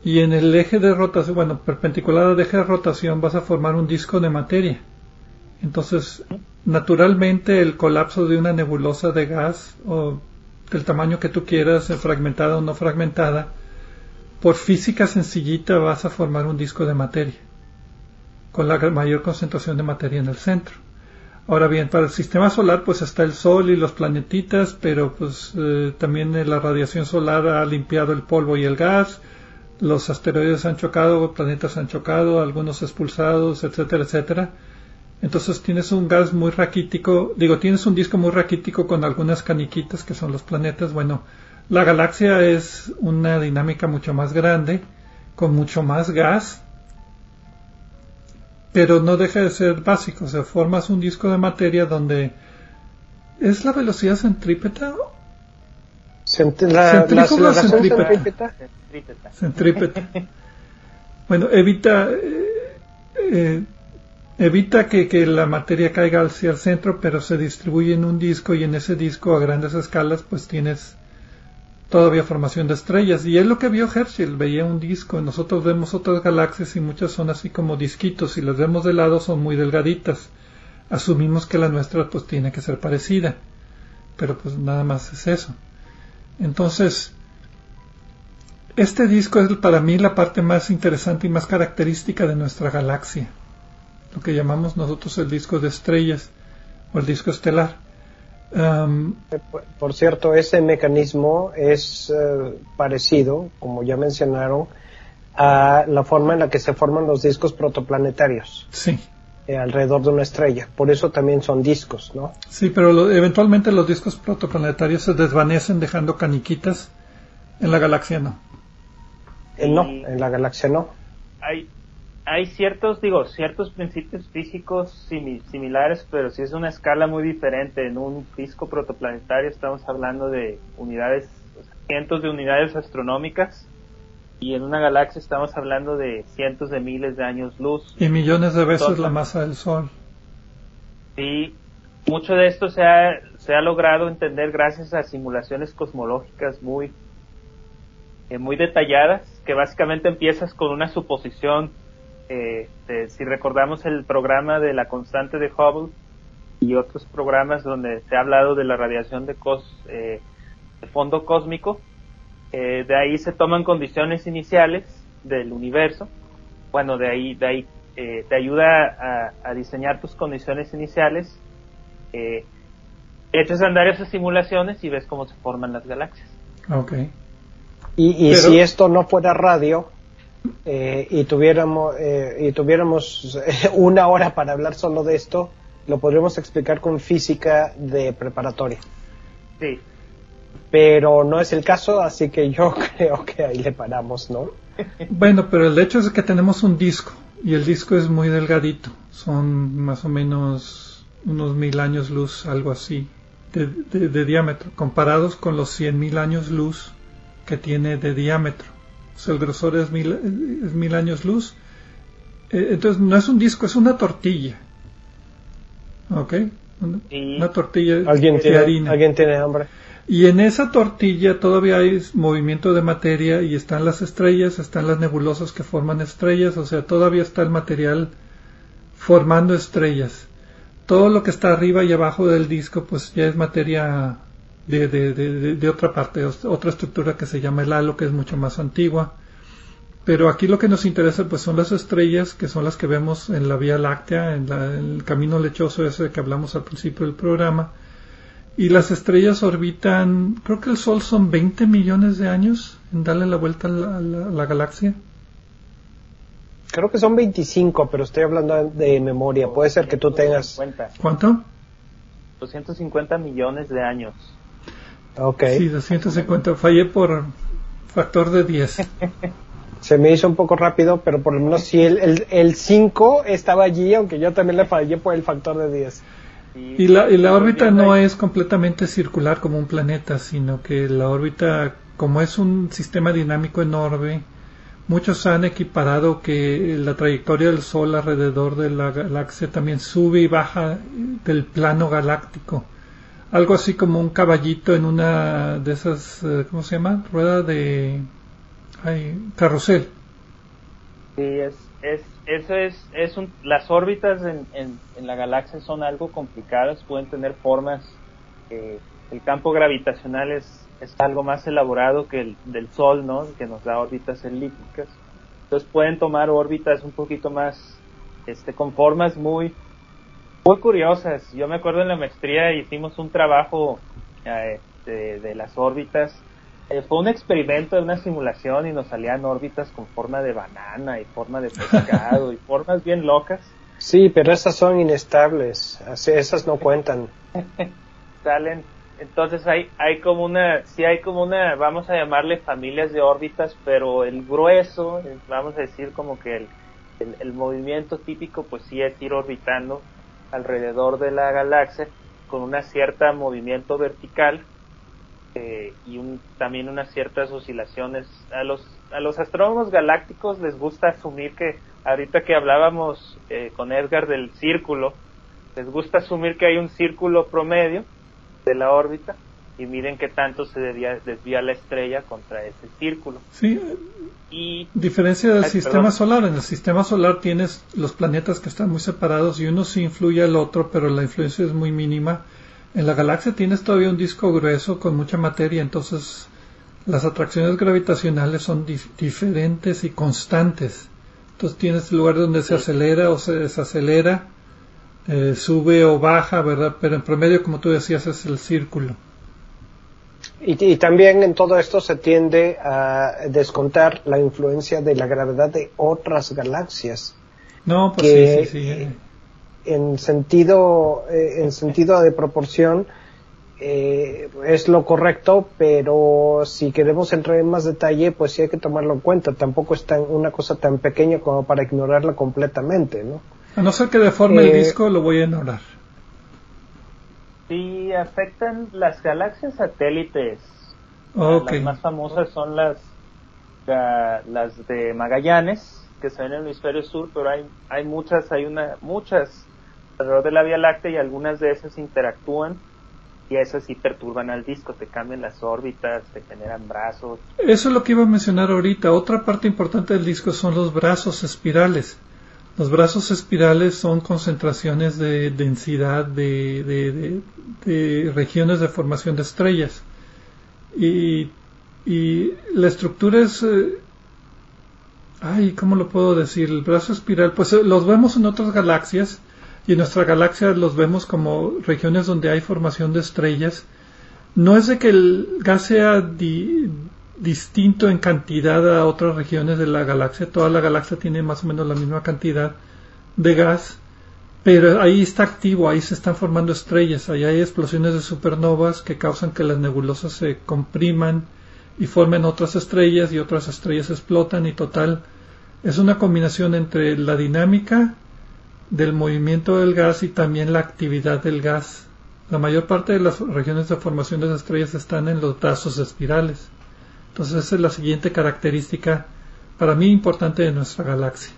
y en el eje de rotación, bueno, perpendicular al eje de rotación vas a formar un disco de materia. Entonces, naturalmente el colapso de una nebulosa de gas o del tamaño que tú quieras, fragmentada o no fragmentada, por física sencillita vas a formar un disco de materia con la mayor concentración de materia en el centro. Ahora bien, para el sistema solar pues está el Sol y los planetitas, pero pues eh, también la radiación solar ha limpiado el polvo y el gas, los asteroides han chocado, planetas han chocado, algunos expulsados, etcétera, etcétera. Entonces tienes un gas muy raquítico, digo, tienes un disco muy raquítico con algunas caniquitas que son los planetas. Bueno, la galaxia es una dinámica mucho más grande, con mucho más gas, pero no deja de ser básico. O sea, formas un disco de materia donde es la velocidad centrípeta. centrípeta. centrípeta. bueno, evita eh, eh, evita que, que, la materia caiga hacia el centro, pero se distribuye en un disco y en ese disco a grandes escalas pues tienes todavía formación de estrellas. Y es lo que vio Herschel, veía un disco. Nosotros vemos otras galaxias y muchas son así como disquitos. Si las vemos de lado son muy delgaditas. Asumimos que la nuestra pues tiene que ser parecida. Pero pues nada más es eso. Entonces, este disco es para mí la parte más interesante y más característica de nuestra galaxia. Lo que llamamos nosotros el disco de estrellas o el disco estelar por cierto, ese mecanismo es eh, parecido, como ya mencionaron, a la forma en la que se forman los discos protoplanetarios. Sí. Eh, alrededor de una estrella. Por eso también son discos, ¿no? Sí, pero eventualmente los discos protoplanetarios se desvanecen dejando caniquitas. En la galaxia no. Eh, no, en la galaxia no. Hay, hay ciertos, digo, ciertos principios físicos similares, pero si es una escala muy diferente. En un disco protoplanetario estamos hablando de unidades, cientos de unidades astronómicas, y en una galaxia estamos hablando de cientos de miles de años luz. Y millones de veces la masa del Sol. Sí, mucho de esto se ha, se ha logrado entender gracias a simulaciones cosmológicas muy, eh, muy detalladas, que básicamente empiezas con una suposición este, si recordamos el programa de la constante de Hubble y otros programas donde se ha hablado de la radiación de, cos, eh, fondo cósmico, Eh, de ahí se toman condiciones iniciales del universo. Bueno, de ahí, de ahí eh, te ayuda a, diseñar tus condiciones iniciales. Eh, echas a andar esas simulaciones y ves cómo se forman las galaxias. Ok. Y, si esto no fuera radio eh, y tuviéramos, y tuviéramos (laughs) una hora para hablar solo de esto, lo podríamos explicar con física de preparatoria. Sí. Pero no es el caso, así que yo (laughs) creo que ahí le paramos, ¿no? Bueno, pero el hecho es que tenemos un disco y el disco es muy delgadito, son más o menos unos mil años luz, algo así, de, diámetro, comparados con los cien mil años luz que tiene de diámetro. O sea, el grosor es mil, es mil años luz. Eh, entonces no es un disco, es una tortilla. ¿Ok? Una, tortilla ¿Alguien de harina. ¿Alguien tiene hambre? Y en esa tortilla todavía hay movimiento de materia y están las estrellas, están las nebulosas que forman estrellas, o sea, todavía está el material formando estrellas. Todo lo que está arriba y abajo del disco pues ya es materia de, de, de, otra parte, otra estructura que se llama el halo, que es mucho más antigua. Pero aquí lo que nos interesa pues son las estrellas, que son las que vemos en la Vía Láctea, en, en el camino lechoso ese que hablamos al principio del programa y las estrellas orbitan, creo que el Sol son 20 millones de años en darle la vuelta a la, galaxia. Creo que son 25, pero estoy hablando de memoria. Puede ser que tú tengas... ¿Cuánto? 250 millones de años. Ok. Sí, 250. Fallé por factor de 10. (laughs) Se me hizo un poco rápido, pero por lo menos si el, el 5 estaba allí, aunque yo también le fallé por el factor de 10. Y, la, y la órbita no es completamente circular como un planeta, sino que la órbita, como es un sistema dinámico enorme, muchos han equiparado que la trayectoria del Sol alrededor de la galaxia también sube y baja del plano galáctico. Algo así como un caballito en una de esas, eh, ¿cómo se llama? Rueda de ay, carrusel. Sí, es, es eso es, es un, las órbitas en, en, la galaxia son algo complicadas, pueden tener formas, el campo gravitacional es, es algo más elaborado que el del Sol, ¿no? Que nos da órbitas elípticas. Entonces pueden tomar órbitas un poquito más, este, con formas muy, muy curiosas. Yo me acuerdo en la maestría hicimos un trabajo eh, de las órbitas eh, fue un experimento de una simulación y nos salían órbitas con forma de banana y forma de pescado y formas bien locas. Sí, pero esas son inestables, esas no cuentan. (laughs) Salen, entonces hay, hay como una, sí hay como una, vamos a llamarle familias de órbitas, pero el grueso, vamos a decir como que el, el movimiento típico pues sí es ir orbitando alrededor de la galaxia con una cierta movimiento vertical eh, y también unas ciertas oscilaciones. A los, a los astrónomos galácticos les gusta asumir que, ahorita que hablábamos eh, con Edgar del círculo, les gusta asumir que hay un círculo promedio de la órbita y miren qué tanto se desvía, desvía la estrella contra ese círculo. Sí, y diferencia del sistema solar, en el sistema solar tienes los planetas que están muy separados y uno sí influye al otro, pero la influencia es muy mínima en la galaxia tienes todavía un disco grueso con mucha materia, entonces las atracciones gravitacionales son diferentes y constantes. Entonces tienes el lugar donde se acelera o se desacelera, eh, sube o baja, ¿verdad? Pero en promedio, como tú decías, es el círculo. Y, también en todo esto se tiende a descontar la influencia de la gravedad de otras galaxias. No, pues sí, sí, sí en sentido, eh, en sentido de proporción eh, es lo correcto, pero si queremos entrar en más detalle, pues sí hay que tomarlo en cuenta. Tampoco es tan, una cosa tan pequeña como para ignorarla completamente, ¿no? A no ser que deforme el eh, disco, lo voy a ignorar. Sí, afectan las galaxias satélites. Las más famosas son las, las de Magallanes, que se ven en el hemisferio sur, pero hay, hay muchas, hay una, muchas alrededor de la Vía Láctea y algunas de esas interactúan y esas sí perturban al disco, te cambian las órbitas, te generan brazos. Eso es lo que iba a mencionar ahorita. Otra parte importante del disco son los brazos espirales. Los brazos espirales son concentraciones de densidad de, regiones de formación de estrellas. Y, la estructura es... Eh, ay, ¿cómo lo puedo decir? El brazo espiral, pues eh, los vemos en otras galaxias y en nuestra galaxia los vemos como regiones donde hay formación de estrellas. No es de que el gas sea distinto en cantidad a otras regiones de la galaxia, toda la galaxia tiene más o menos la misma cantidad de gas, pero ahí está activo, ahí se están formando estrellas, ahí hay explosiones de supernovas que causan que las nebulosas se compriman y formen otras estrellas y otras estrellas explotan y total es una combinación entre la dinámica del movimiento del gas y también la actividad del gas. La mayor parte de las regiones de formación de estrellas están en los brazos espirales. Entonces esa es la siguiente característica para mí importante de nuestra galaxia.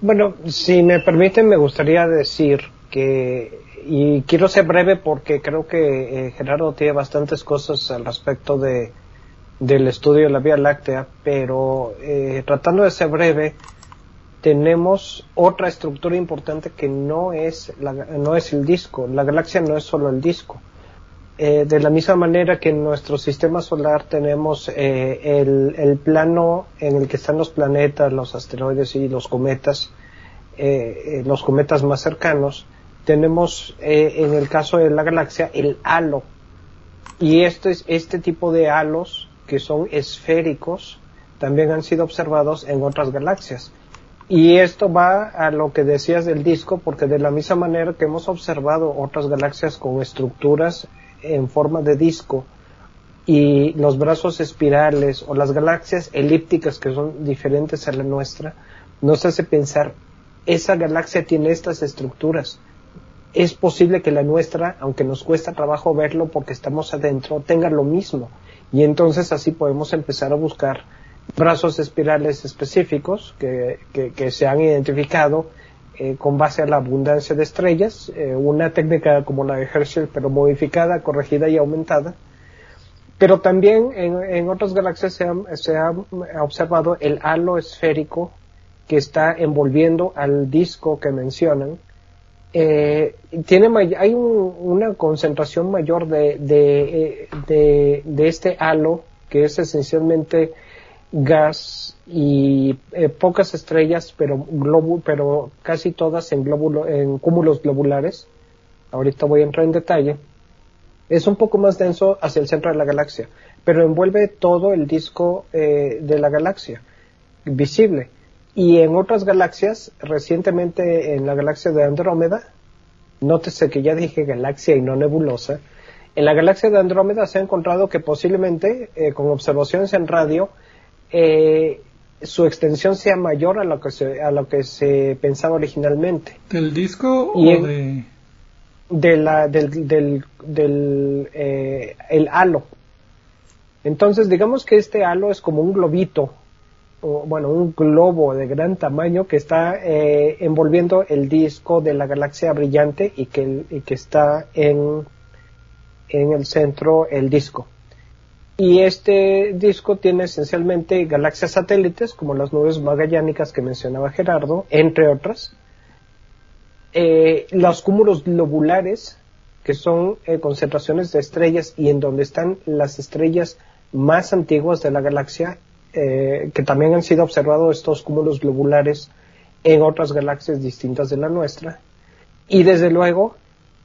Bueno, si me permiten, me gustaría decir que, y quiero ser breve porque creo que eh, Gerardo tiene bastantes cosas al respecto de, del estudio de la Vía Láctea, pero eh, tratando de ser breve, tenemos otra estructura importante que no es, no es el disco. La galaxia no es solo el disco. Eh, de la misma manera que en nuestro sistema solar tenemos eh, el, plano en el que están los planetas, los asteroides y los cometas, eh, los cometas más cercanos, tenemos en el caso de la galaxia el halo. Y este, este tipo de halos, que son esféricos, también han sido observados en otras galaxias. Y esto va a lo que decías del disco, porque de la misma manera que hemos observado otras galaxias con estructuras en forma de disco y los brazos espirales o las galaxias elípticas que son diferentes a la nuestra, nos hace pensar, esa galaxia tiene estas estructuras. Es posible que la nuestra, aunque nos cuesta trabajo verlo porque estamos adentro, tenga lo mismo. Y entonces así podemos empezar a buscar brazos espirales específicos que, que se han identificado eh, con base a la abundancia de estrellas, eh, una técnica como la de Herschel, pero modificada, corregida y aumentada. Pero también en, otras galaxias se ha, observado el halo esférico que está envolviendo al disco que mencionan. Eh, tiene hay una concentración mayor de, de, de este halo que es esencialmente gas y eh, pocas estrellas, pero, pero casi todas en cúmulos globulares. Ahorita voy a entrar en detalle. Es un poco más denso hacia el centro de la galaxia, pero envuelve todo el disco eh, de la galaxia, visible. Y en otras galaxias, recientemente en la galaxia de Andrómeda, nótese que ya dije galaxia y no nebulosa, en la galaxia de Andrómeda se ha encontrado que posiblemente, eh, con observaciones en radio, eh, su extensión sea mayor a lo que se, a lo que se pensaba originalmente. ¿Del disco o de...? de la, del, del, del eh, el halo. Entonces, digamos que este halo es como un globito, o, bueno, un globo de gran tamaño que está eh, envolviendo el disco de la galaxia brillante y que, y que está en, en el centro el disco. Y este disco tiene esencialmente galaxias satélites, como las nubes magallánicas que mencionaba Gerardo, entre otras. Eh, los cúmulos globulares, que son eh, concentraciones de estrellas y en donde están las estrellas más antiguas de la galaxia, eh, que también han sido observados estos cúmulos globulares en otras galaxias distintas de la nuestra. Y desde luego,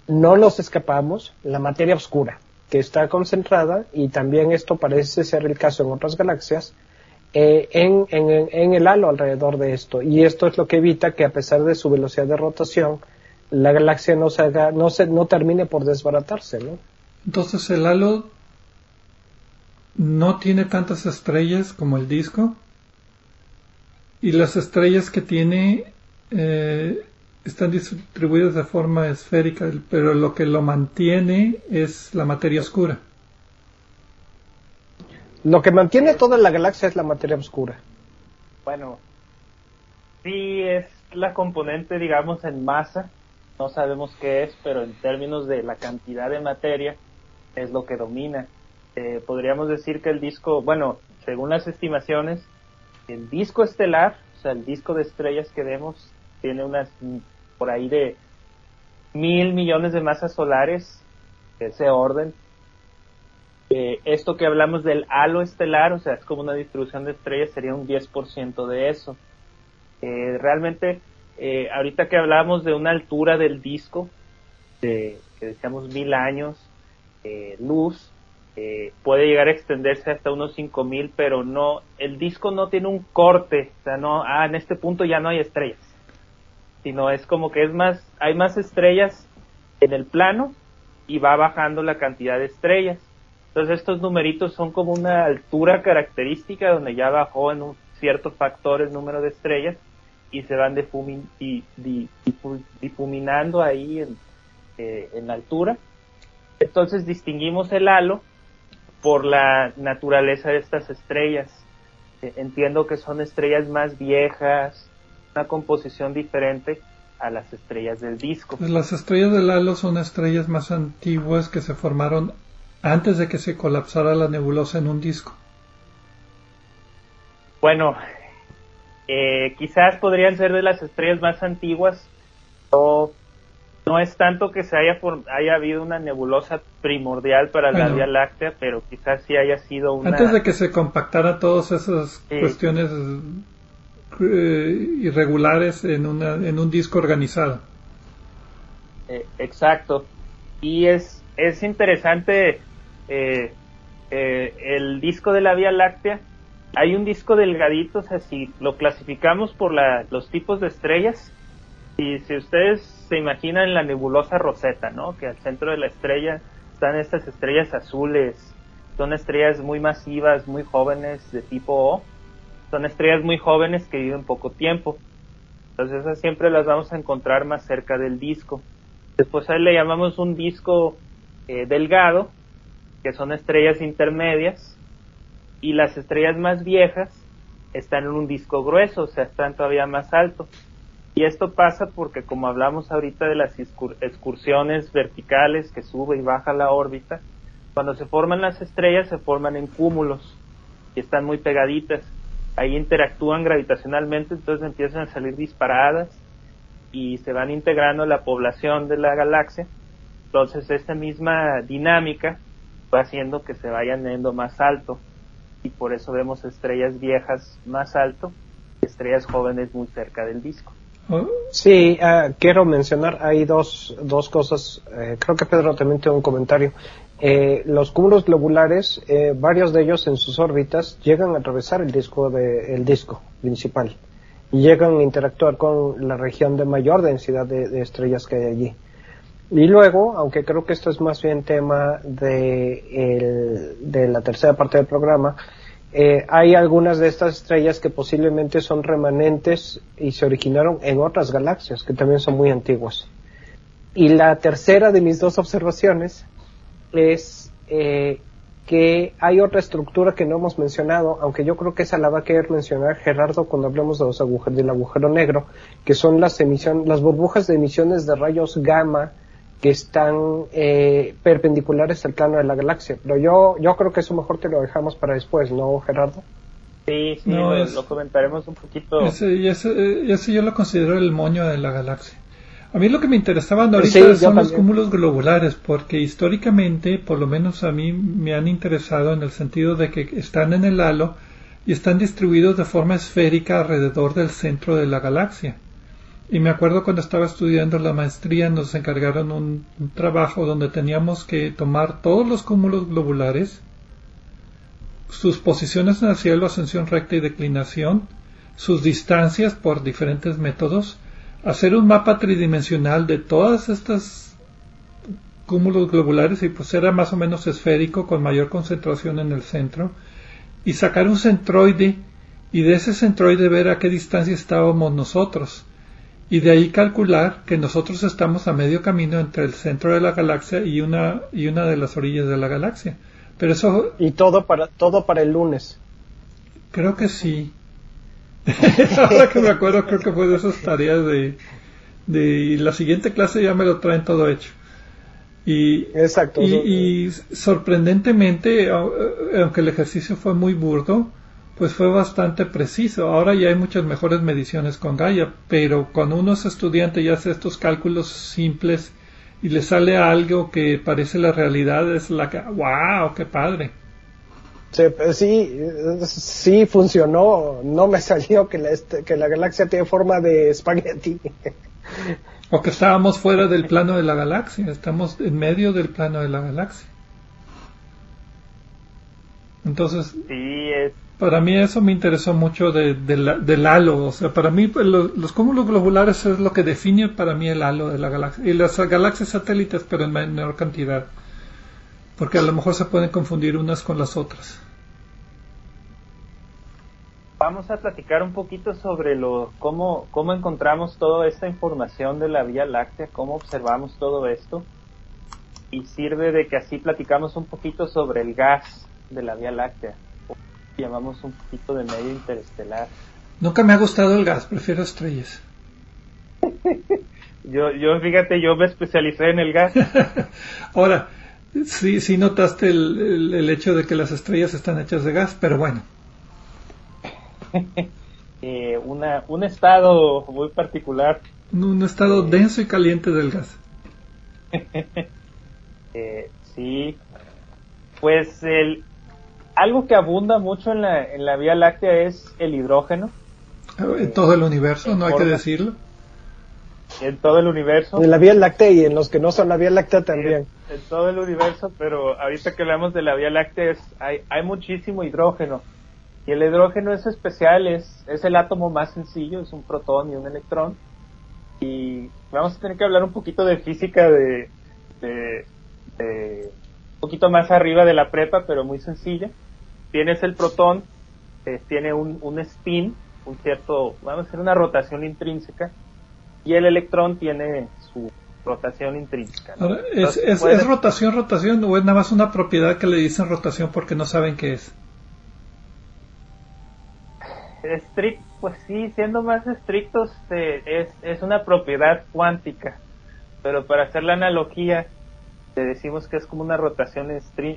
no nos escapamos la materia oscura que está concentrada, y también esto parece ser el caso en otras galaxias, eh, en, en, el halo alrededor de esto. Y esto es lo que evita que a pesar de su velocidad de rotación, la galaxia no, se haga, no, se, no termine por desbaratarse. ¿no? Entonces el halo no tiene tantas estrellas como el disco. Y las estrellas que tiene eh, están distribuidas de forma esférica, pero lo que lo mantiene es la materia oscura. Lo que mantiene toda la galaxia es la materia oscura. Bueno, sí es la componente, digamos, en masa. No sabemos qué es, pero en términos de la cantidad de materia es lo que domina. Eh, podríamos decir que el disco, bueno, según las estimaciones, el disco estelar, o sea, el disco de estrellas que vemos, tiene unas por ahí de mil millones de masas solares, ese orden. Eh, esto que hablamos del halo estelar, o sea, es como una distribución de estrellas, sería un 10% de eso. Eh, realmente, eh, ahorita que hablamos de una altura del disco, de, que decíamos mil años, luz, puede llegar a extenderse hasta unos 5000, pero no, el disco no tiene un corte, o sea, no, ah, en este punto ya no hay estrellas, sino es como que es más, hay más estrellas en el plano y va bajando la cantidad de estrellas. Entonces estos numeritos son como una altura característica donde ya bajó en un cierto factor el número de estrellas y se van difuminando ahí en, eh, en altura. Entonces distinguimos el halo por la naturaleza de estas estrellas. Eh, entiendo que son estrellas más viejas, una composición diferente a las estrellas del disco. Las estrellas del halo son estrellas más antiguas que se formaron antes de que se colapsara la nebulosa en un disco? Bueno, eh, quizás podrían ser de las estrellas más antiguas. o no es tanto que se haya, haya habido una nebulosa primordial para la Vía Láctea, pero quizás sí haya sido una... Antes de que se compactara todas esas cuestiones eh, irregulares en, una, en un disco organizado. Eh, exacto. Y es, es interesante eh, eh, el disco de la Vía Láctea, hay un disco delgadito, o sea, si lo clasificamos por los tipos de estrellas, y si ustedes se imaginan la nebulosa Rosetta, ¿no? Que al centro de la estrella están estas estrellas azules, son estrellas muy masivas, muy jóvenes, de tipo O, son estrellas muy jóvenes que viven poco tiempo. Entonces esas siempre las vamos a encontrar más cerca del disco. Después a él le llamamos un disco eh, delgado, que son estrellas intermedias, y las estrellas más viejas están en un disco grueso, o sea, están todavía más alto. Y esto pasa porque, como hablamos ahorita de las excursiones verticales que sube y baja la órbita, cuando se forman las estrellas se forman en cúmulos y están muy pegaditas. Ahí interactúan gravitacionalmente, entonces empiezan a salir disparadas y se van integrando la población de la galaxia. Entonces, esta misma dinámica haciendo que se vayan yendo más alto y por eso vemos estrellas viejas más alto y estrellas jóvenes muy cerca del disco. Sí, ah, quiero mencionar, hay dos, dos cosas, eh, creo que Pedro también tiene un comentario. Eh, los cúmulos globulares, eh, varios de ellos en sus órbitas llegan a atravesar el disco, de, el disco principal y llegan a interactuar con la región de mayor densidad de estrellas que hay allí. Y luego, aunque creo que esto es más bien tema de, de la tercera parte del programa, eh, hay algunas de estas estrellas que posiblemente son remanentes y se originaron en otras galaxias que también son muy antiguas. Y la tercera de mis dos observaciones es eh, que hay otra estructura que no hemos mencionado, aunque yo creo que esa la va a querer mencionar Gerardo cuando hablemos de los agujeros del agujero negro, que son las emisión, las burbujas de emisiones de rayos gamma que están eh, perpendiculares al plano de la galaxia. Pero yo, yo creo que eso mejor te lo dejamos para después, ¿no, Gerardo? Sí, sí, lo, comentaremos un poquito. Ese, ese, yo lo considero el moño de la galaxia. A mí lo que me interesaba ahorita son los cúmulos globulares, porque históricamente, por lo menos a mí, me han interesado en el sentido de que están en el halo y están distribuidos de forma esférica alrededor del centro de la galaxia. Y me acuerdo cuando estaba estudiando la maestría nos encargaron un, trabajo donde teníamos que tomar todos los cúmulos globulares, sus posiciones en el cielo, ascensión recta y declinación, sus distancias por diferentes métodos, hacer un mapa tridimensional de todas estas cúmulos globulares y pues era más o menos esférico con mayor concentración en el centro y sacar un centroide y de ese centroide ver a qué distancia estábamos nosotros y de ahí calcular que nosotros estamos a medio camino entre el centro de la galaxia y una y una de las orillas de la galaxia. Pero eso y todo para todo para el lunes. Creo que sí. (laughs) Ahora que me acuerdo creo que fue de esas tareas de de la siguiente clase ya me lo traen todo hecho. Y, Exacto. y, y sorprendentemente, aunque el ejercicio fue muy burdo, pues fue bastante preciso. Ahora ya hay muchas mejores mediciones con Gaia, pero cuando uno es estudiante y hace estos cálculos simples y le sale algo que parece la realidad, es la que, wow, qué padre. Pues sí, sí, funcionó. No me (laughs) salió que la, este, que la galaxia tiene forma de espagueti. O que estábamos fuera del plano de la galaxia, estamos en medio del plano de la galaxia. Entonces, sí, es... para mí eso me interesó mucho de, del halo. O sea, para mí pues, los, los, cúmulos globulares es lo que define para mí el halo de la galaxia. Y las galaxias satélites, pero en menor cantidad. Porque a lo mejor se pueden confundir unas con las otras vamos a platicar un poquito sobre lo, cómo, cómo encontramos toda esta información de la Vía Láctea, cómo observamos todo esto. Y sirve de que así platicamos un poquito sobre el gas de la Vía Láctea. Llamamos un poquito de medio interestelar. Nunca me ha gustado el gas, prefiero estrellas. (laughs) yo, yo, fíjate, yo me especialicé en el gas. (laughs) Ahora, sí, sí notaste el, el hecho de que las estrellas están hechas de gas, pero bueno. (laughs) Eh, una, un estado muy particular. Un estado eh, denso y caliente del gas. (laughs) Eh, sí, pues el, algo que abunda mucho en la, en la Vía Láctea es el hidrógeno. En todo el universo, no hay que decirlo. En todo el universo. En la Vía Láctea y en los que no son la Vía Láctea también. En, todo el universo, pero ahorita que hablamos de la Vía Láctea es, hay, hay muchísimo hidrógeno. Y el hidrógeno es especial, es, es el átomo más sencillo, es un protón y un electrón. Y vamos a tener que hablar un poquito de física de, de, un poquito más arriba de la prepa, pero muy sencilla. Tienes el protón, eh, tiene un, un spin, un cierto, vamos a hacer una rotación intrínseca, y el electrón tiene su rotación intrínseca. ¿es, es, ¿Es rotación, rotación o es nada más una propiedad que le dicen rotación porque no saben qué es? Estrict, pues sí, siendo más estrictos, eh, es, es una propiedad cuántica, pero para hacer la analogía, te decimos que es como una rotación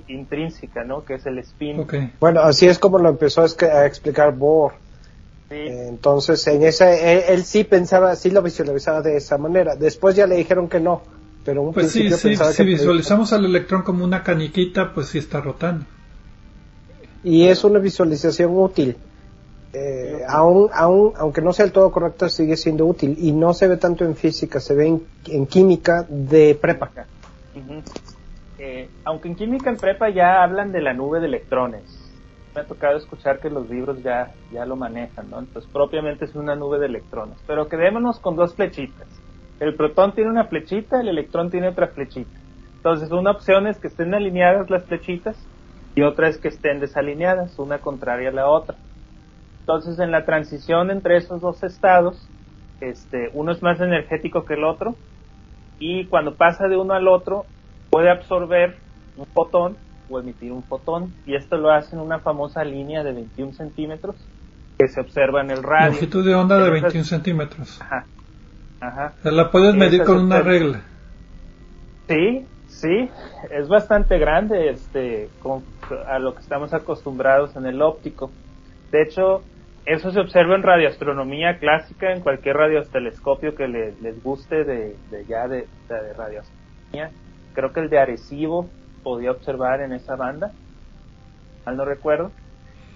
intrínseca, ¿no? Que es el spin. Bueno, así es como lo empezó a, explicar Bohr. entonces, en ese, él, sí pensaba, sí lo visualizaba de esa manera. Después ya le dijeron que no, pero un pues sí, sí, si visualizamos al electrón como una caniquita, pues sí está rotando. Y es una visualización útil eh, aún, aún, aunque no sea el todo correcto, sigue siendo útil y no se ve tanto en física, se ve en, química de prepa. Eh, aunque en química en prepa ya hablan de la nube de electrones. Me ha tocado escuchar que los libros ya, ya lo manejan, ¿no? Entonces propiamente es una nube de electrones. Pero quedémonos con dos flechitas. El protón tiene una flechita, el electrón tiene otra flechita. Entonces una opción es que estén alineadas las flechitas y otra es que estén desalineadas, una contraria a la otra. Entonces, en la transición entre esos dos estados, este, uno es más energético que el otro y cuando pasa de uno al otro puede absorber un fotón o emitir un fotón y esto lo hace en una famosa línea de 21 centímetros que se observa en el radio. Longitud de onda de 21 centímetros. Ajá. Ajá. la puedes medir con una regla. Sí, sí, es bastante grande este, a lo que estamos acostumbrados en el óptico. De hecho, eso se observa en radioastronomía clásica, en cualquier radiotelescopio que les guste de, ya de, radioastronomía. Creo que el de Arecibo podía observar en esa banda, mal no recuerdo.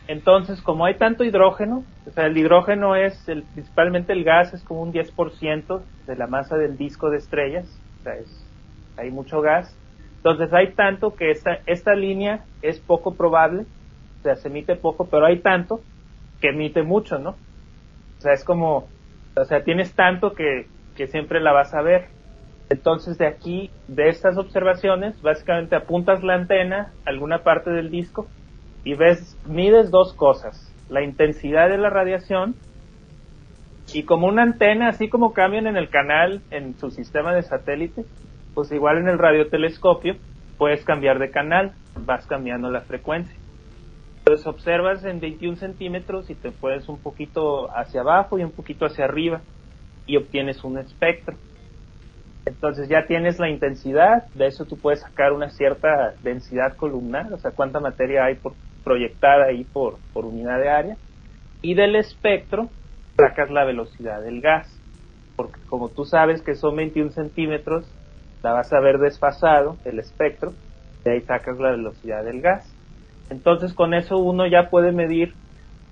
Entonces, como hay tanto hidrógeno, o sea, el hidrógeno es el, principalmente el gas, es como un 10% de la masa del disco de estrellas, o sea, es, hay mucho gas. Entonces, hay tanto que esta, esta línea es poco probable, o sea, se emite poco, pero hay tanto que emite mucho, ¿no? O sea, es como, o sea, tienes tanto que, que siempre la vas a ver. Entonces de aquí, de estas observaciones, básicamente apuntas la antena a alguna parte del disco y ves, mides dos cosas, la intensidad de la radiación y como una antena, así como cambian en el canal, en su sistema de satélite, pues igual en el radiotelescopio puedes cambiar de canal, vas cambiando la frecuencia. Entonces observas en 21 centímetros y te puedes un poquito hacia abajo y un poquito hacia arriba y obtienes un espectro. Entonces ya tienes la intensidad, de eso tú puedes sacar una cierta densidad columnar, o sea, cuánta materia hay por, proyectada ahí por, por unidad de área. Y del espectro sacas la velocidad del gas, porque como tú sabes que son 21 centímetros, la vas a ver desfasado, el espectro, y ahí sacas la velocidad del gas. Entonces con eso uno ya puede medir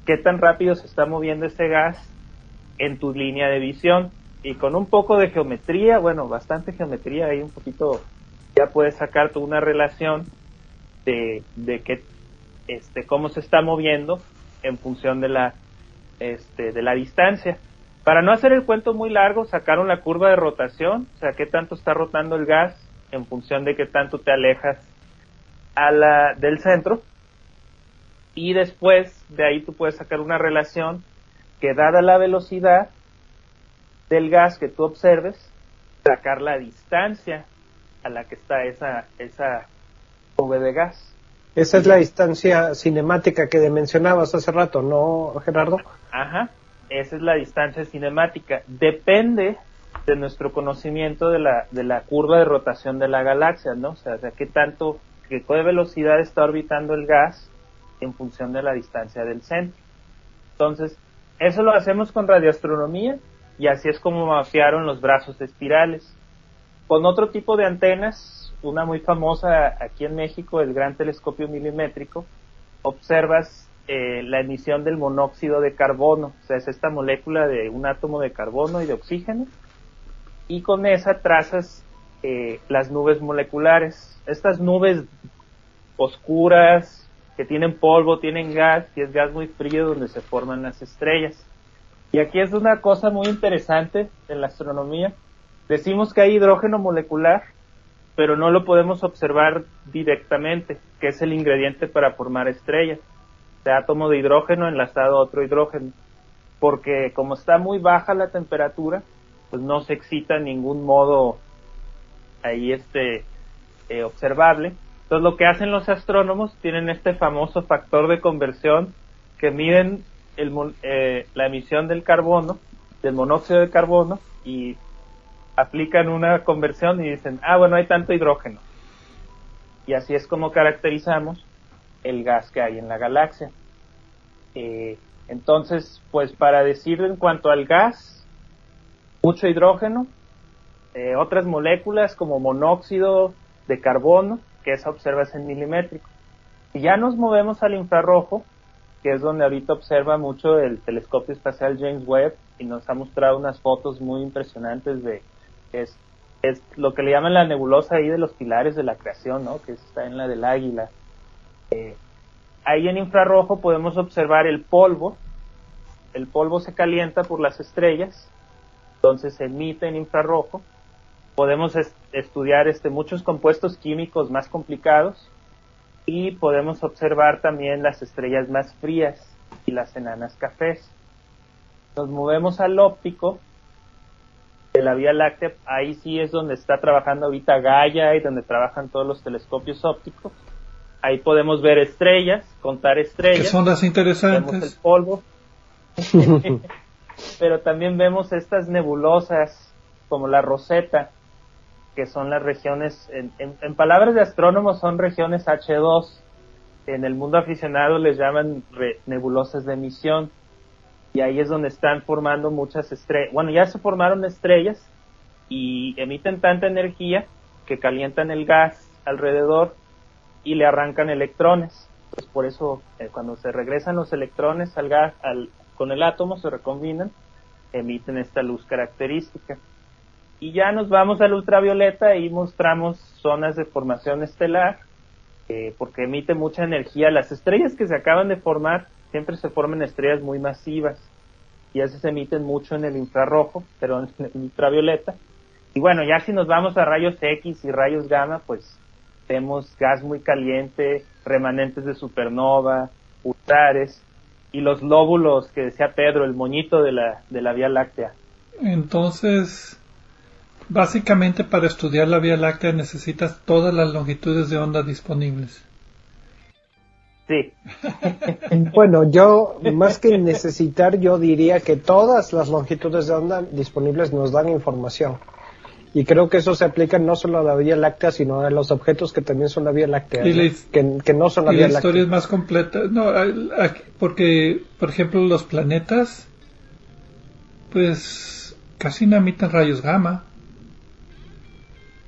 qué tan rápido se está moviendo ese gas en tu línea de visión. Y con un poco de geometría, bueno, bastante geometría, ahí un poquito, ya puedes sacar tú una relación de, de que, este, cómo se está moviendo en función de la, este, de la distancia. Para no hacer el cuento muy largo, sacaron la curva de rotación, o sea, qué tanto está rotando el gas en función de qué tanto te alejas a la, del centro. Y después de ahí tú puedes sacar una relación que dada la velocidad del gas que tú observes, sacar la distancia a la que está esa, esa nube de gas. Esa es la distancia cinemática que mencionabas hace rato, ¿no, Gerardo? Ajá, esa es la distancia cinemática. Depende de nuestro conocimiento de la, de la curva de rotación de la galaxia, ¿no? O sea, de qué tanto, qué velocidad está orbitando el gas en función de la distancia del centro. Entonces, eso lo hacemos con radioastronomía y así es como mapearon los brazos espirales. Con otro tipo de antenas, una muy famosa aquí en México, el Gran Telescopio Milimétrico, observas eh, la emisión del monóxido de carbono, o sea, es esta molécula de un átomo de carbono y de oxígeno, y con esa trazas eh, las nubes moleculares. Estas nubes oscuras, que tienen polvo, tienen gas, y es gas muy frío donde se forman las estrellas. Y aquí es una cosa muy interesante en la astronomía. Decimos que hay hidrógeno molecular, pero no lo podemos observar directamente, que es el ingrediente para formar estrellas de átomo de hidrógeno enlazado a otro hidrógeno, porque como está muy baja la temperatura, pues no se excita en ningún modo ahí este eh, observable. Entonces lo que hacen los astrónomos tienen este famoso factor de conversión que miden eh, la emisión del carbono, del monóxido de carbono y aplican una conversión y dicen, ah, bueno, hay tanto hidrógeno. Y así es como caracterizamos el gas que hay en la galaxia. Eh, entonces, pues para decir en cuanto al gas, mucho hidrógeno, eh, otras moléculas como monóxido de carbono, que esa observas en milimétrico. Y ya nos movemos al infrarrojo, que es donde ahorita observa mucho el telescopio espacial James Webb y nos ha mostrado unas fotos muy impresionantes de es, es lo que le llaman la nebulosa ahí de los pilares de la creación, ¿no? Que está en la del águila. Eh, ahí en infrarrojo podemos observar el polvo. El polvo se calienta por las estrellas, entonces se emite en infrarrojo. Podemos estudiar este, muchos compuestos químicos más complicados y podemos observar también las estrellas más frías y las enanas cafés. Nos movemos al óptico de la Vía Láctea, ahí sí es donde está trabajando ahorita Gaia y donde trabajan todos los telescopios ópticos. Ahí podemos ver estrellas, contar estrellas. Que son las interesantes. Vemos el polvo. (laughs) Pero también vemos estas nebulosas como la Roseta, que son las regiones, en, palabras de astrónomos son regiones H2. En el mundo aficionado les llaman nebulosas de emisión. Y ahí es donde están formando muchas estrellas. Bueno, ya se formaron estrellas y emiten tanta energía que calientan el gas alrededor y le arrancan electrones. Pues por eso eh, cuando se regresan los electrones al gas, al, con el átomo se recombinan, emiten esta luz característica. Y ya nos vamos al ultravioleta y mostramos zonas de formación estelar, eh, porque emite mucha energía. Las estrellas que se acaban de formar siempre se forman estrellas muy masivas y así se emiten mucho en el infrarrojo, pero en el ultravioleta. Y bueno, ya si nos vamos a rayos X y rayos gamma, pues vemos gas muy caliente, remanentes de supernova, pulsares y los lóbulos que decía Pedro, el moñito de la, de la Vía Láctea. Entonces, Básicamente para estudiar la Vía Láctea necesitas todas las longitudes de onda disponibles. Sí. bueno, yo más que necesitar, yo diría que todas las longitudes de onda disponibles nos dan información. Y creo que eso se aplica no solo a la Vía Láctea, sino a los objetos que también son la Vía Láctea, que, no son la Vía Láctea. la historia es más completa, no, porque, por ejemplo, los planetas, pues casi no emiten rayos gamma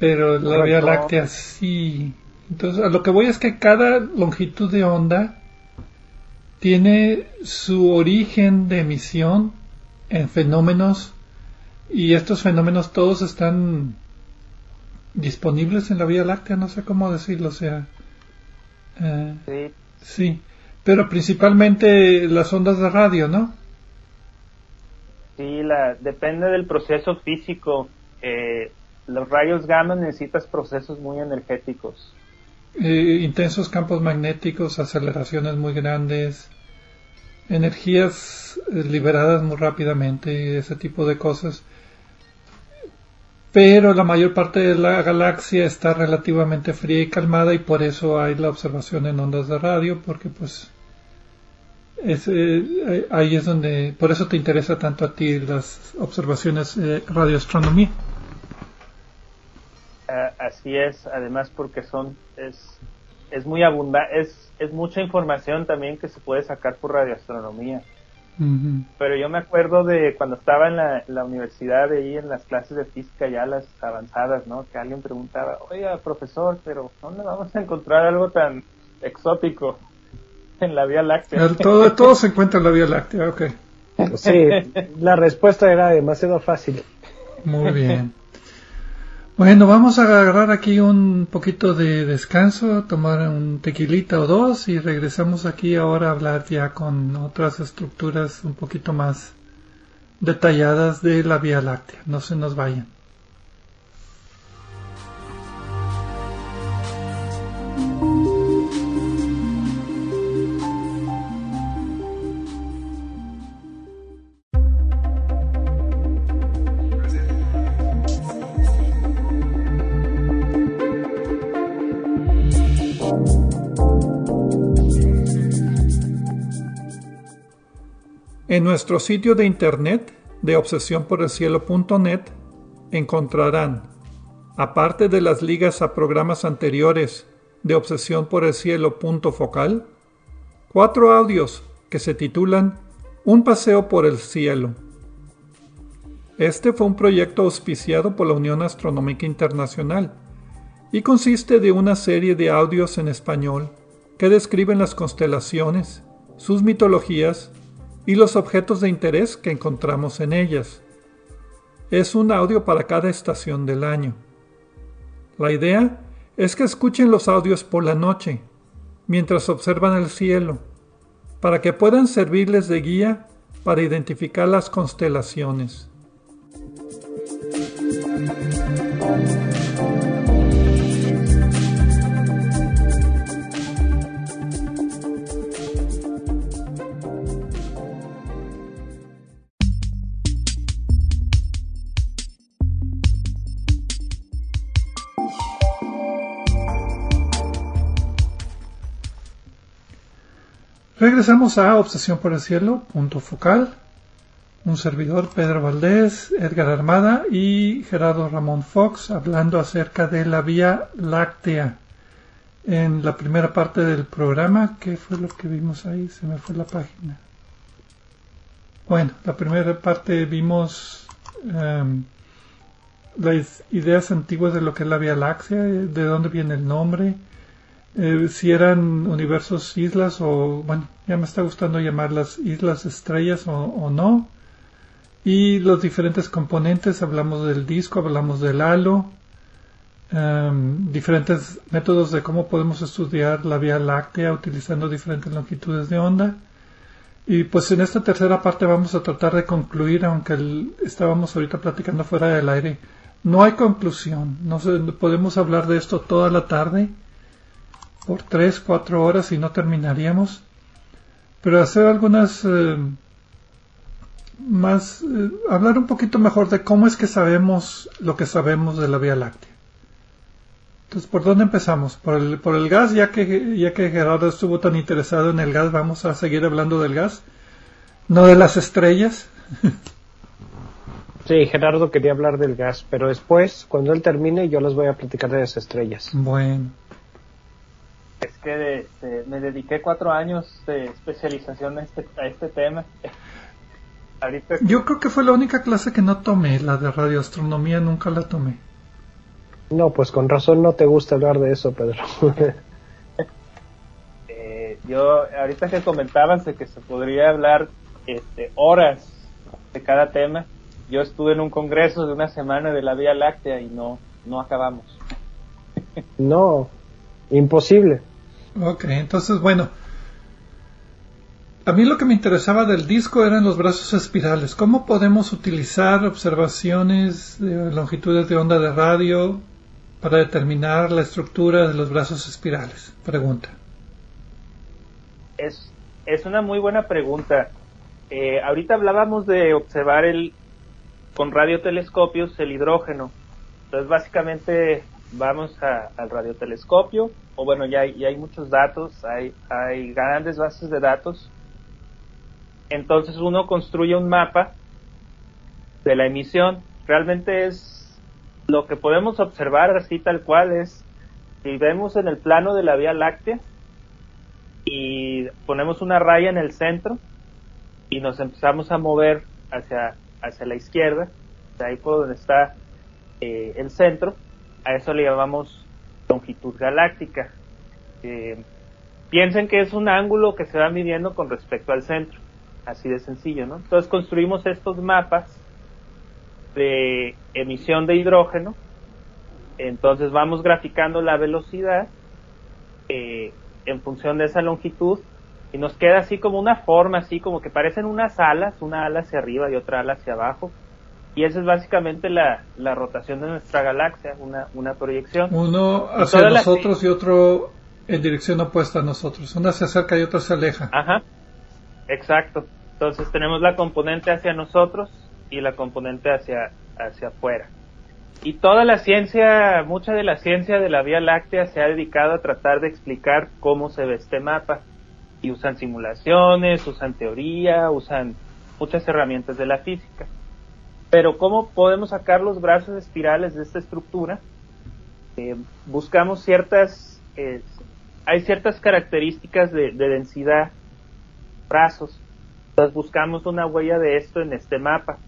Pero la Vía Láctea sí. Entonces, a lo que voy es que cada longitud de onda tiene su origen de emisión en fenómenos y estos fenómenos todos están disponibles en la Vía Láctea, no sé cómo decirlo, o sea. Eh, sí. Sí, pero principalmente las ondas de radio, ¿no? Sí, la, depende del proceso físico. Eh, los rayos gamma necesitas procesos muy energéticos. Eh, intensos campos magnéticos, aceleraciones muy grandes, energías liberadas muy rápidamente, ese tipo de cosas pero la mayor parte de la galaxia está relativamente fría y calmada y por eso hay la observación en ondas de radio porque pues eh, ahí es donde por eso te interesa tanto a ti las observaciones de radioastronomía así es además porque son es es muy abundante es es mucha información también que se puede sacar por radioastronomía pero yo me acuerdo de cuando estaba en la, la universidad, de ahí en las clases de física, ya las avanzadas, ¿no? Que alguien preguntaba, oiga, profesor, pero ¿dónde vamos a encontrar algo tan exótico en la Vía Láctea? todo, todo se encuentra en la Vía Láctea, ok. Sí, la respuesta era demasiado fácil. Muy bien. Bueno, vamos a agarrar aquí un poquito de descanso, tomar un tequilita o dos y regresamos aquí ahora a hablar ya con otras estructuras un poquito más detalladas de la Vía Láctea. No se nos vayan. En nuestro sitio de internet de obsesiónporelcielo.net encontrarán, aparte de las ligas a programas anteriores de Obsesión cuatro audios que se titulan Un paseo por el cielo. Este fue un proyecto auspiciado por la Unión Astronómica Internacional y consiste de una serie de audios en español que describen las constelaciones, sus mitologías y los objetos de interés que encontramos en ellas. Es un audio para cada estación del año. La idea es que escuchen los audios por la noche, mientras observan el cielo, para que puedan servirles de guía para identificar las constelaciones. Regresamos a Obsesión por el Cielo, punto focal. Un servidor, Pedro Valdés, Edgar Armada y Gerardo Ramón Fox, hablando acerca de la Vía Láctea. En la primera parte del programa, ¿qué fue lo que vimos ahí? Se me fue la página. Bueno, la primera parte vimos em, las ideas antiguas de lo que es la Vía Láctea, de dónde viene el nombre, eh, si eran universos islas o, bueno, ya me está gustando llamarlas islas estrellas o, no. Y los diferentes componentes, hablamos del disco, hablamos del halo, em, diferentes métodos de cómo podemos estudiar la Vía Láctea utilizando diferentes longitudes de onda. Y pues en esta tercera parte vamos a tratar de concluir, aunque estábamos ahorita platicando fuera del aire. No hay conclusión, no podemos hablar de esto toda la tarde por tres, cuatro horas y no terminaríamos. Pero hacer algunas eh, más, eh, hablar un poquito mejor de cómo es que sabemos lo que sabemos de la Vía Láctea. Entonces, ¿por dónde empezamos? ¿Por el, por el gas? Ya que, ya que Gerardo estuvo tan interesado en el gas, vamos a seguir hablando del gas, no de las estrellas. Sí, Gerardo quería hablar del gas, pero después, cuando él termine, yo les voy a platicar de las estrellas. Bueno es que me dediqué cuatro años de especialización a este, a este tema. Yo creo que fue la única clase que no tomé, la de radioastronomía nunca la tomé. No, pues con razón no te gusta hablar de eso, Pedro. (laughs) eh, yo, ahorita que comentabas de que se podría hablar este, horas de cada tema, yo estuve en un congreso de una semana de la Vía Láctea y no, no acabamos. no, imposible. Ok, entonces bueno, a mí lo que me interesaba del disco eran los brazos espirales. ¿Cómo podemos utilizar observaciones de longitudes de onda de radio para determinar la estructura de los brazos espirales? Pregunta. Es, es una muy buena pregunta. Eh, ahorita hablábamos de observar el, con radiotelescopios el hidrógeno. Entonces básicamente vamos al radiotelescopio, o bueno, ya hay, hay muchos datos, hay, hay grandes bases de datos entonces uno construye un mapa de la emisión. Realmente es lo que podemos observar así tal cual es si vemos en el plano de la Vía Láctea y ponemos una raya en el centro y nos empezamos a mover hacia, hacia la izquierda, de ahí por donde está eh, el centro, a eso le llamamos longitud galáctica. Eh, piensen que es un ángulo que se va midiendo con respecto al centro. Así de sencillo, ¿no? Entonces construimos estos mapas de emisión de hidrógeno. Entonces vamos graficando la velocidad eh, en función de esa longitud y nos queda así como una forma, así como que parecen unas alas, una ala hacia arriba y otra ala hacia abajo. Y esa es básicamente la, la rotación de nuestra galaxia, una, una proyección. Uno hacia nosotros y otro en dirección opuesta a nosotros. Una se acerca y otra se aleja. Ajá. Exacto. Entonces tenemos la componente hacia nosotros y la componente hacia, hacia afuera. Y toda la ciencia, mucha de la ciencia de la Vía Láctea se ha dedicado a tratar de explicar cómo se ve este mapa. Y usan simulaciones, usan teoría, usan muchas herramientas de la física. Pero ¿cómo podemos sacar los brazos espirales de esta estructura? Eh, buscamos ciertas, hay ciertas características de, de densidad brazos. Entonces buscamos una huella de esto en este mapa.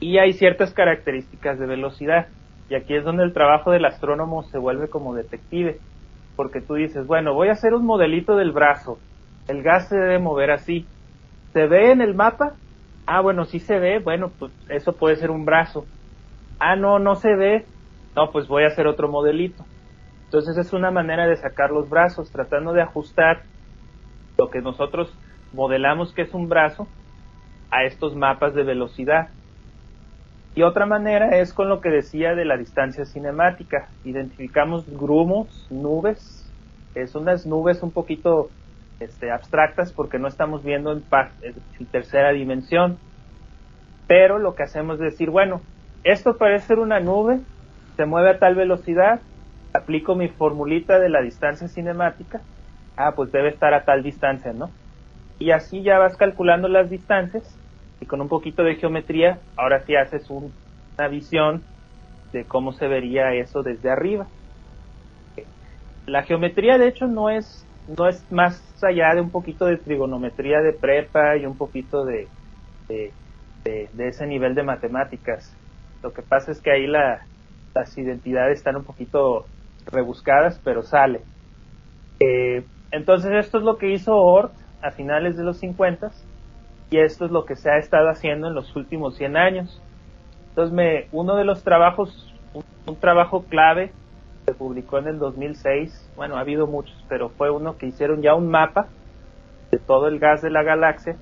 Y hay ciertas características de velocidad. Y aquí es donde el trabajo del astrónomo se vuelve como detective. Porque tú dices, bueno, voy a hacer un modelito del brazo. El gas se debe mover así. ¿Se ve en el mapa? Ah, bueno, sí se ve. Bueno, pues eso puede ser un brazo. Ah, no, no se ve. No, pues voy a hacer otro modelito. Entonces es una manera de sacar los brazos, tratando de ajustar lo que nosotros modelamos que es un brazo a estos mapas de velocidad. Y otra manera es con lo que decía de la distancia cinemática. Identificamos grumos, nubes, son unas nubes un poquito este, abstractas porque no estamos viendo en, en tercera dimensión. Pero lo que hacemos es decir, bueno, esto parece ser una nube, se mueve a tal velocidad, aplico mi formulita de la distancia cinemática, ah, pues debe estar a tal distancia, ¿no? y así ya vas calculando las distancias y con un poquito de geometría ahora sí haces una visión de cómo se vería eso desde arriba. La geometría de hecho no es no es más allá de un poquito de trigonometría de prepa y un poquito de, de, ese nivel de matemáticas. Lo que pasa es que ahí la, las identidades están un poquito rebuscadas, pero sale. Eh, entonces esto es lo que hizo Ort a finales de los 50 y esto es lo que se ha estado haciendo en los últimos 100 años. Entonces, me, uno de los trabajos, un, trabajo clave, publicó en el 2006, bueno, ha habido muchos, pero fue uno que hicieron ya un mapa de todo el gas de la galaxia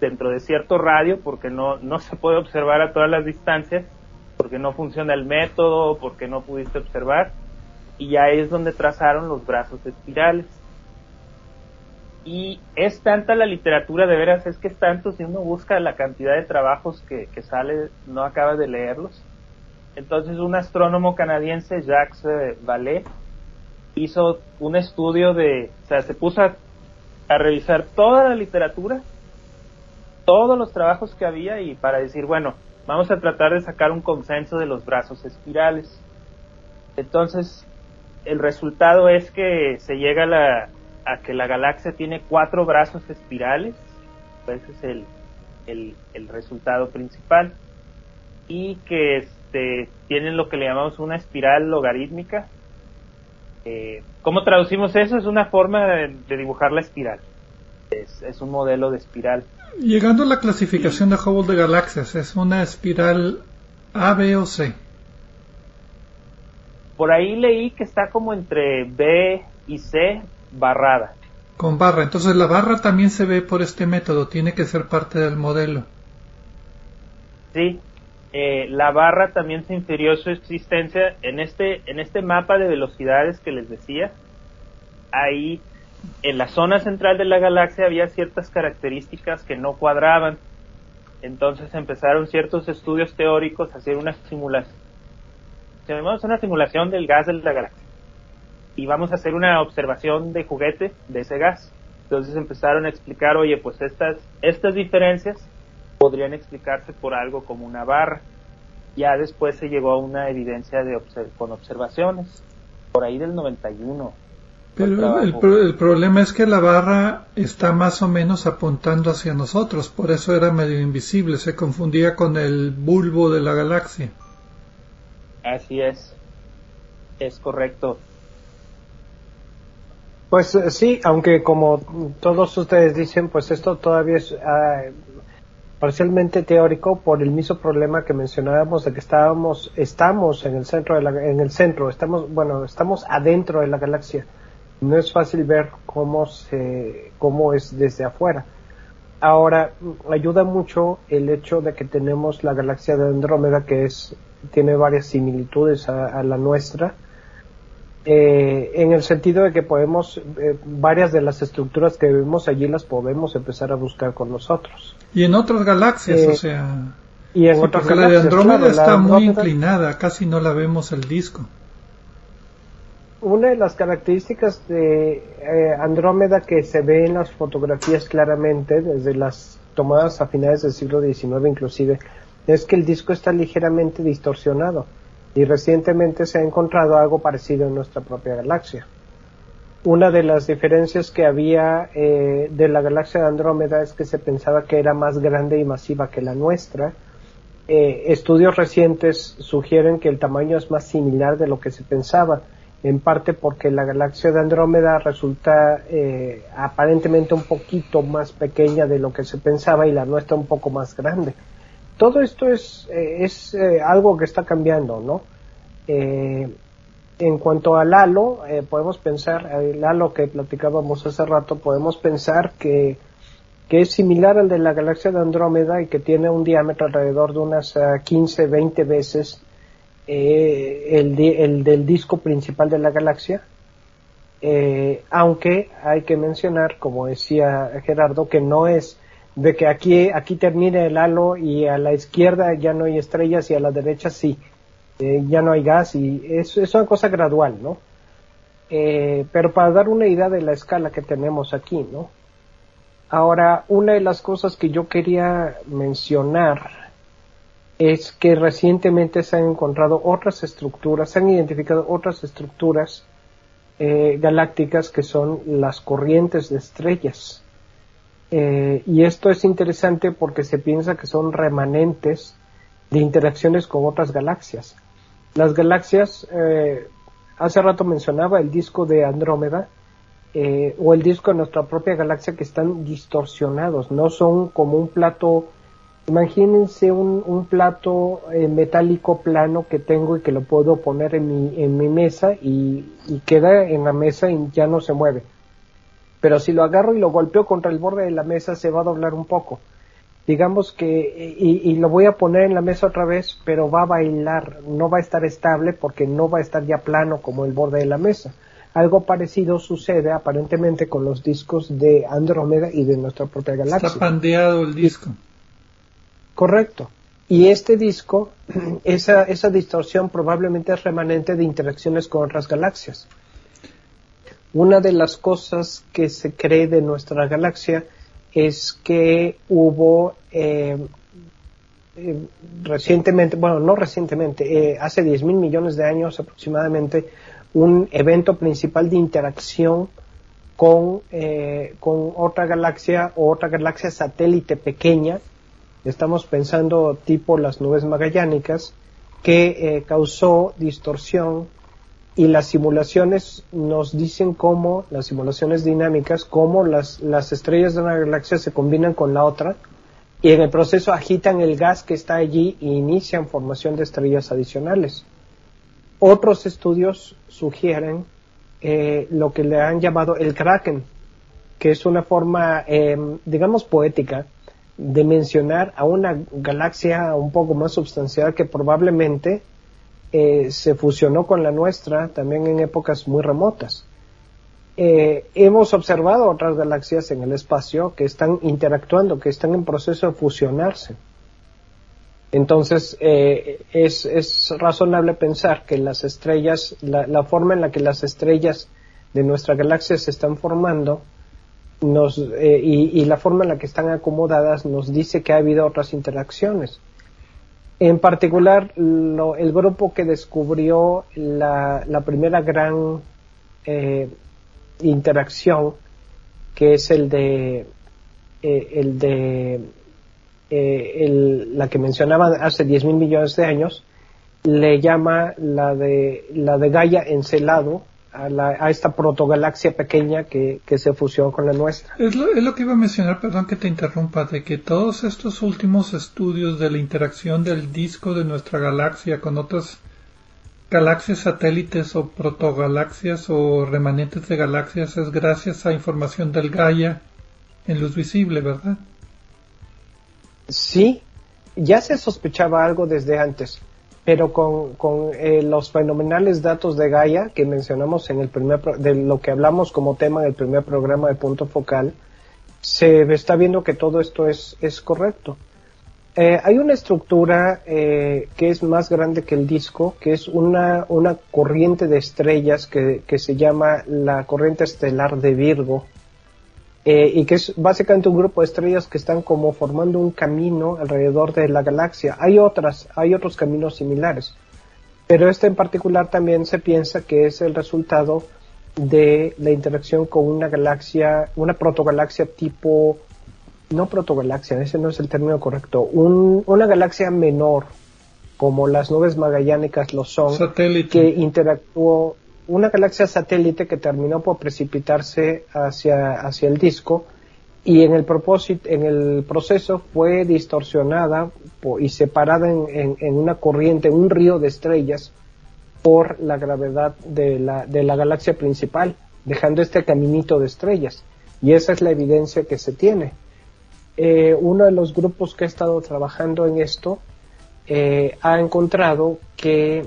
dentro de cierto radio, porque no, no se puede observar a todas las distancias, porque no funciona el método, porque no pudiste observar, y ya es donde trazaron los brazos espirales y es tanta la literatura, de veras, es que es tanto, si uno busca la cantidad de trabajos que, que sale, no acaba de leerlos. Entonces un astrónomo canadiense, Jacques eh, Vallée, hizo un estudio de, o sea, se puso a, a, revisar toda la literatura, todos los trabajos que había y para decir, bueno, vamos a tratar de sacar un consenso de los brazos espirales. Entonces, el resultado es que se llega a la, a que la galaxia tiene cuatro brazos espirales, ese es el, el, resultado principal, y que este, tienen lo que le llamamos una espiral logarítmica. Eh, ¿Cómo traducimos eso? Es una forma de, dibujar la espiral. Es, un modelo de espiral. Llegando a la clasificación de Hubble de galaxias, ¿es una espiral A, B o C? Por ahí leí que está como entre B y C barrada. Con barra. Entonces la barra también se ve por este método. Tiene que ser parte del modelo. Sí, eh, la barra también se infirió su existencia en este, en este mapa de velocidades que les decía. Ahí, en la zona central de la galaxia había ciertas características que no cuadraban. Entonces empezaron ciertos estudios teóricos a hacer una simulación. Llamamos una simulación del gas de la galaxia. Y vamos a hacer una observación de juguete de ese gas. Entonces empezaron a explicar, oye, pues estas, estas diferencias podrían explicarse por algo como una barra. Ya después se llegó a una evidencia de con observaciones, por ahí del 91. Pero el, el, problema es que la barra está más o menos apuntando hacia nosotros, por eso era medio invisible, se confundía con el bulbo de la galaxia. Así es, es correcto. Pues eh, sí, aunque como todos ustedes dicen, pues esto todavía es ah, parcialmente teórico por el mismo problema que mencionábamos de que estábamos estamos en el centro de la, en el centro estamos bueno estamos adentro de la galaxia. No es fácil ver cómo se cómo es desde afuera. Ahora ayuda mucho el hecho de que tenemos la galaxia de Andrómeda que es tiene varias similitudes a la nuestra. Eh, en el sentido de que podemos, eh, varias de las estructuras que vemos allí las podemos empezar a buscar con nosotros. Y en otras galaxias, o eh, sea. Y en otras galaxias. La de Andrómeda está muy inclinada, casi no la vemos el disco. Una de las características de Andrómeda que se ve en las fotografías claramente, desde las tomadas a finales del siglo XIX inclusive, es que el disco está ligeramente distorsionado y recientemente se ha encontrado algo parecido en nuestra propia galaxia. Una de las diferencias que había eh, de la galaxia de Andrómeda es que se pensaba que era más grande y masiva que la nuestra. Eh, estudios recientes sugieren que el tamaño es más similar de lo que se pensaba, en parte porque la galaxia de Andrómeda resulta eh, aparentemente un poquito más pequeña de lo que se pensaba y la nuestra un poco más grande todo esto es, eh, es algo que está cambiando, ¿no? Eh, en cuanto al halo, podemos pensar, el halo que platicábamos hace rato, podemos pensar que, es similar al de la galaxia de Andrómeda y que tiene un diámetro alrededor de unas 15, 20 veces el, el, del disco principal de la galaxia. aunque hay que mencionar, como decía Gerardo, que no es de que aquí, aquí termine el halo y a la izquierda ya no hay estrellas y a la derecha sí, eh, ya no hay gas y es, es una cosa gradual, ¿no? Eh, pero para dar una idea de la escala que tenemos aquí, ¿no? Ahora, una de las cosas que yo quería mencionar es que recientemente se han encontrado otras estructuras, se han identificado otras estructuras eh, galácticas que son las corrientes de estrellas. Y esto es interesante porque se piensa que son remanentes de interacciones con otras galaxias. Las galaxias, eh, hace rato mencionaba el disco de Andrómeda, eh, o el disco de nuestra propia galaxia que están distorsionados, no son como un plato, imagínense un, plato metálico plano que tengo y que lo puedo poner en mi, en mi mesa y queda en la mesa y ya no se mueve pero si lo agarro y lo golpeo contra el borde de la mesa se va a doblar un poco. Digamos que, y, lo voy a poner en la mesa otra vez, pero va a bailar, no va a estar estable porque no va a estar ya plano como el borde de la mesa. Algo parecido sucede aparentemente con los discos de Andrómeda y de nuestra propia galaxia. Está pandeado el disco. Correcto. Y este disco, (clears throat) esa, esa distorsión probablemente es remanente de interacciones con otras galaxias. Una de las cosas que se cree de nuestra galaxia es que hubo eh, eh, recientemente, bueno, no recientemente, eh, hace 10 mil millones de años aproximadamente, un evento principal de interacción con, con otra galaxia o otra galaxia satélite pequeña. Estamos pensando tipo las nubes magallánicas que causó distorsión y las simulaciones nos dicen cómo, las simulaciones dinámicas, cómo las, las estrellas de una galaxia se combinan con la otra y en el proceso agitan el gas que está allí e inician formación de estrellas adicionales. Otros estudios sugieren eh, lo que le han llamado el Kraken, que es una forma, em, digamos, poética de mencionar a una galaxia un poco más substancial que probablemente eh, se fusionó con la nuestra también en épocas muy remotas. Eh, hemos observado otras galaxias en el espacio que están interactuando, que están en proceso de fusionarse. Entonces, eh, es, es, razonable pensar que las estrellas, la, forma en la que las estrellas de nuestra galaxia se están formando nos, y, y, la forma en la que están acomodadas nos dice que ha habido otras interacciones. En particular, el grupo que descubrió la, primera gran eh, interacción, que es el de, eh, el de eh, la que mencionaba hace 10 mil millones de años, le llama la de, la de Gaia Encelado, a, esta protogalaxia pequeña que, se fusionó con la nuestra. Es lo, es lo, que iba a mencionar, perdón que te interrumpa, de que todos estos últimos estudios de la interacción del disco de nuestra galaxia con otras galaxias satélites o protogalaxias o remanentes de galaxias es gracias a información del Gaia en luz visible, ¿verdad? Sí, ya se sospechaba algo desde antes pero con, con eh, los fenomenales datos de Gaia que mencionamos en el primer, de lo que hablamos como tema del primer programa de punto focal, se está viendo que todo esto es, es correcto. Eh, hay una estructura eh, que es más grande que el disco, que es una, una corriente de estrellas que, que se llama la corriente estelar de Virgo, eh, y que es básicamente un grupo de estrellas que están como formando un camino alrededor de la galaxia. Hay otras, hay otros caminos similares, pero este en particular también se piensa que es el resultado de la interacción con una galaxia, una protogalaxia tipo, no protogalaxia, ese no es el término correcto, una galaxia menor, como las nubes magallánicas lo son, que interactuó una galaxia satélite que terminó por precipitarse hacia, hacia el disco y en el, propósito, en el proceso fue distorsionada y separada en, en, una corriente, un río de estrellas por la gravedad de la, de la galaxia principal, dejando este caminito de estrellas. Y esa es la evidencia que se tiene. Eh, uno de los grupos que ha estado trabajando en esto eh, ha encontrado que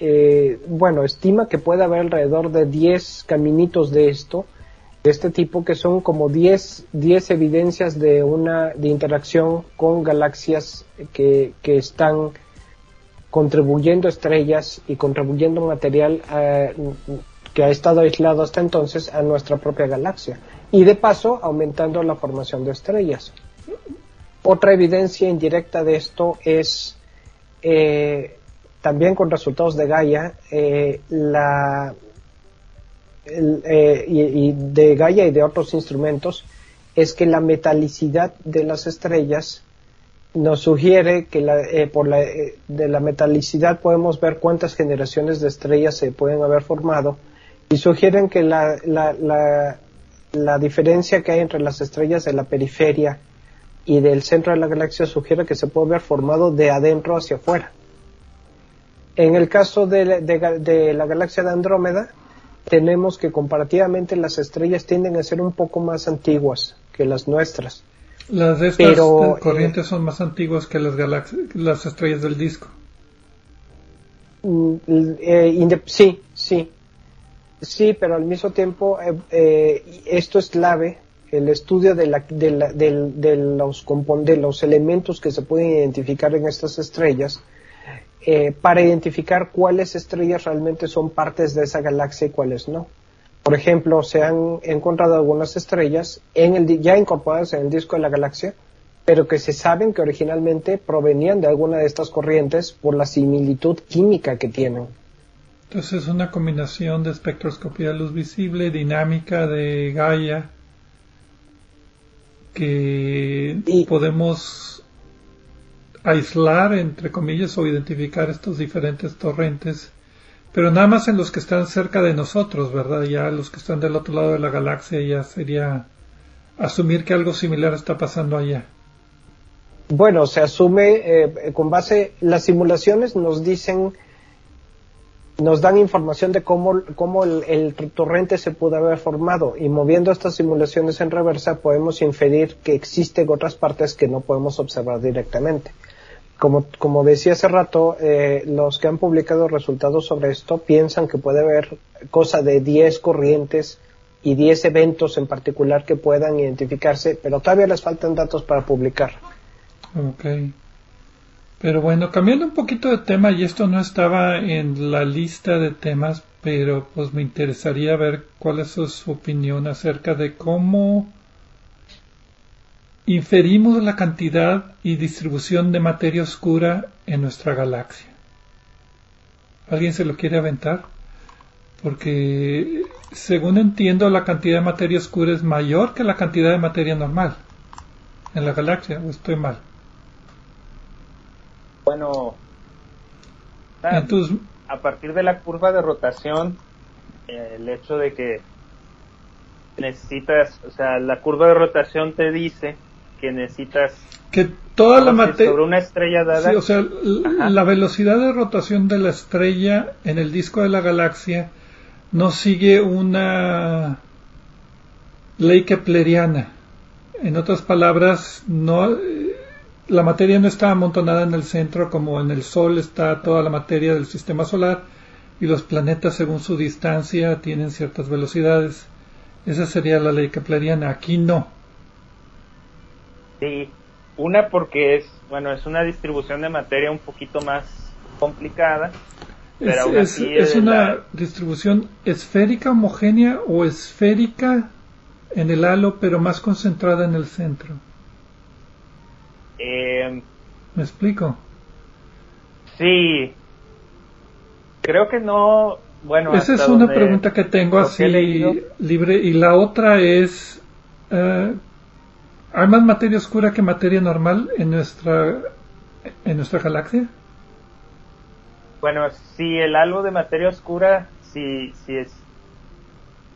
eh, bueno, estima que puede haber alrededor de 10 caminitos de esto, de este tipo, que son como 10, 10 evidencias de una de interacción con galaxias que, que están contribuyendo estrellas y contribuyendo material eh, que ha estado aislado hasta entonces a nuestra propia galaxia y de paso aumentando la formación de estrellas. Otra evidencia indirecta de esto es eh, también con resultados de Gaia, eh, la, eh, y, de Gaia y de otros instrumentos, es que la metalicidad de las estrellas nos sugiere que la, eh, por la, de la metalicidad podemos ver cuántas generaciones de estrellas se pueden haber formado y sugieren que la, la, la diferencia que hay entre las estrellas de la periferia y del centro de la galaxia sugiere que se puede haber formado de adentro hacia afuera. En el caso de, la galaxia de Andrómeda, tenemos que comparativamente las estrellas tienden a ser un poco más antiguas que las nuestras. Las de estas eh, corrientes son más antiguas que las, las estrellas del disco. Mm, eh, sí, sí. Sí, pero al mismo tiempo eh, esto es clave, el estudio de, la, de, la, de, los, de los elementos que se pueden identificar en estas estrellas eh, para identificar cuáles estrellas realmente son partes de esa galaxia y cuáles no. Por ejemplo, se han encontrado algunas estrellas en el, ya incorporadas en el disco de la galaxia, pero que se saben que originalmente provenían de alguna de estas corrientes por la similitud química que tienen. Entonces es una combinación de espectroscopía de luz visible, dinámica de Gaia, que podemos aislar, entre comillas, o identificar estos diferentes torrentes, pero nada más en los que están cerca de nosotros, ¿verdad? Ya los que están del otro lado de la galaxia ya sería asumir que algo similar está pasando allá. Bueno, se asume eh, con base, las simulaciones nos dicen, nos dan información de cómo, cómo el, torrente se pudo haber formado y moviendo estas simulaciones en reversa podemos inferir que existen otras partes que no podemos observar directamente. Como, como decía hace rato, eh, los que han publicado resultados sobre esto piensan que puede haber cosa de 10 corrientes y 10 eventos en particular que puedan identificarse, pero todavía les faltan datos para publicar. Ok. Pero bueno, cambiando un poquito de tema, y esto no estaba en la lista de temas, pero pues me interesaría ver cuál es su opinión acerca de cómo inferimos la cantidad y distribución de materia oscura en nuestra galaxia. ¿Alguien se lo quiere aventar? Porque según entiendo la cantidad de materia oscura es mayor que la cantidad de materia normal en la galaxia, o estoy mal. Bueno, a partir de la curva de rotación, eh, el hecho de que necesitas, o sea, la curva de rotación te dice que necesitas que toda la materia sobre una estrella dada. o sea, la velocidad de rotación de la estrella en el disco de la galaxia no sigue una ley kepleriana. En otras palabras, no la materia no está amontonada en el centro como en el Sol está toda la materia del sistema solar y los planetas según su distancia tienen ciertas velocidades. Esa sería la ley kepleriana. Aquí no. Sí, una porque es, bueno, es una distribución de materia un poquito más complicada. Pero es, es, una distribución esférica homogénea o esférica en el halo, pero más concentrada en el centro. Eh, ¿Me explico? Sí. Creo que no. Bueno, esa es una pregunta que tengo así libre. Y la otra es: eh, ¿hay más materia oscura que materia normal en nuestra, en nuestra galaxia? Bueno, si el halo de materia oscura, si, si es.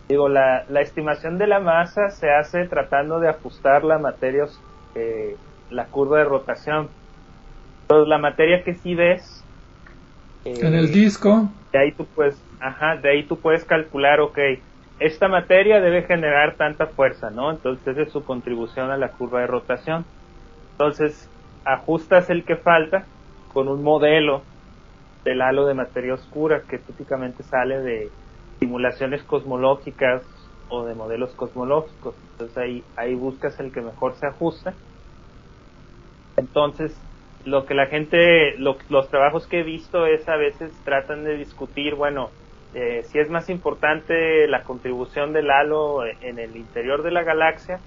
Digo, la, la estimación de la masa se hace tratando de ajustar la materia eh, la curva de rotación. Entonces, la materia que sí ves en el eh, disco, de ahí tú puedes, ajá, de ahí tú puedes calcular, ok, esta materia debe generar tanta fuerza, ¿no? Entonces, es su contribución a la curva de rotación. Entonces, ajustas el que falta con un modelo del halo de materia oscura que típicamente sale de simulaciones cosmológicas o de modelos cosmológicos. Entonces ahí, ahí buscas el que mejor se ajusta entonces, lo que la gente, los trabajos que he visto es a veces tratan de discutir, bueno, eh, si es más importante la contribución del halo en el interior de la galaxia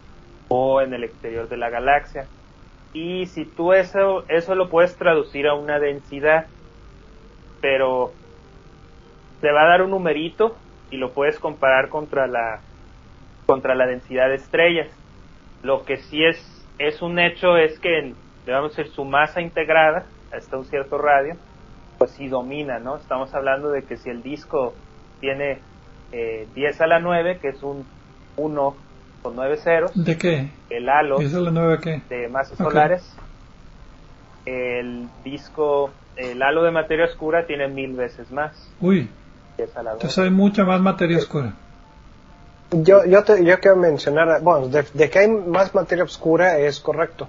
o en el exterior de la galaxia. Y si tú eso, eso lo puedes traducir a una densidad, pero te va a dar un numerito y lo puedes comparar contra la, contra la densidad de estrellas. Lo que sí es, es un hecho es que en, a decir, su masa integrada hasta un cierto radio, pues sí domina, ¿no? Estamos hablando de que si el disco tiene eh, 10 a la 9, que es un 1 con 9 ceros. ¿De qué? El halo. ¿10 a la 9 qué? De masas solares. El disco, el halo de materia oscura tiene mil veces más. Uy. Entonces hay mucha más materia oscura. Yo, yo, te, yo quiero mencionar, bueno, de, que hay más materia oscura es correcto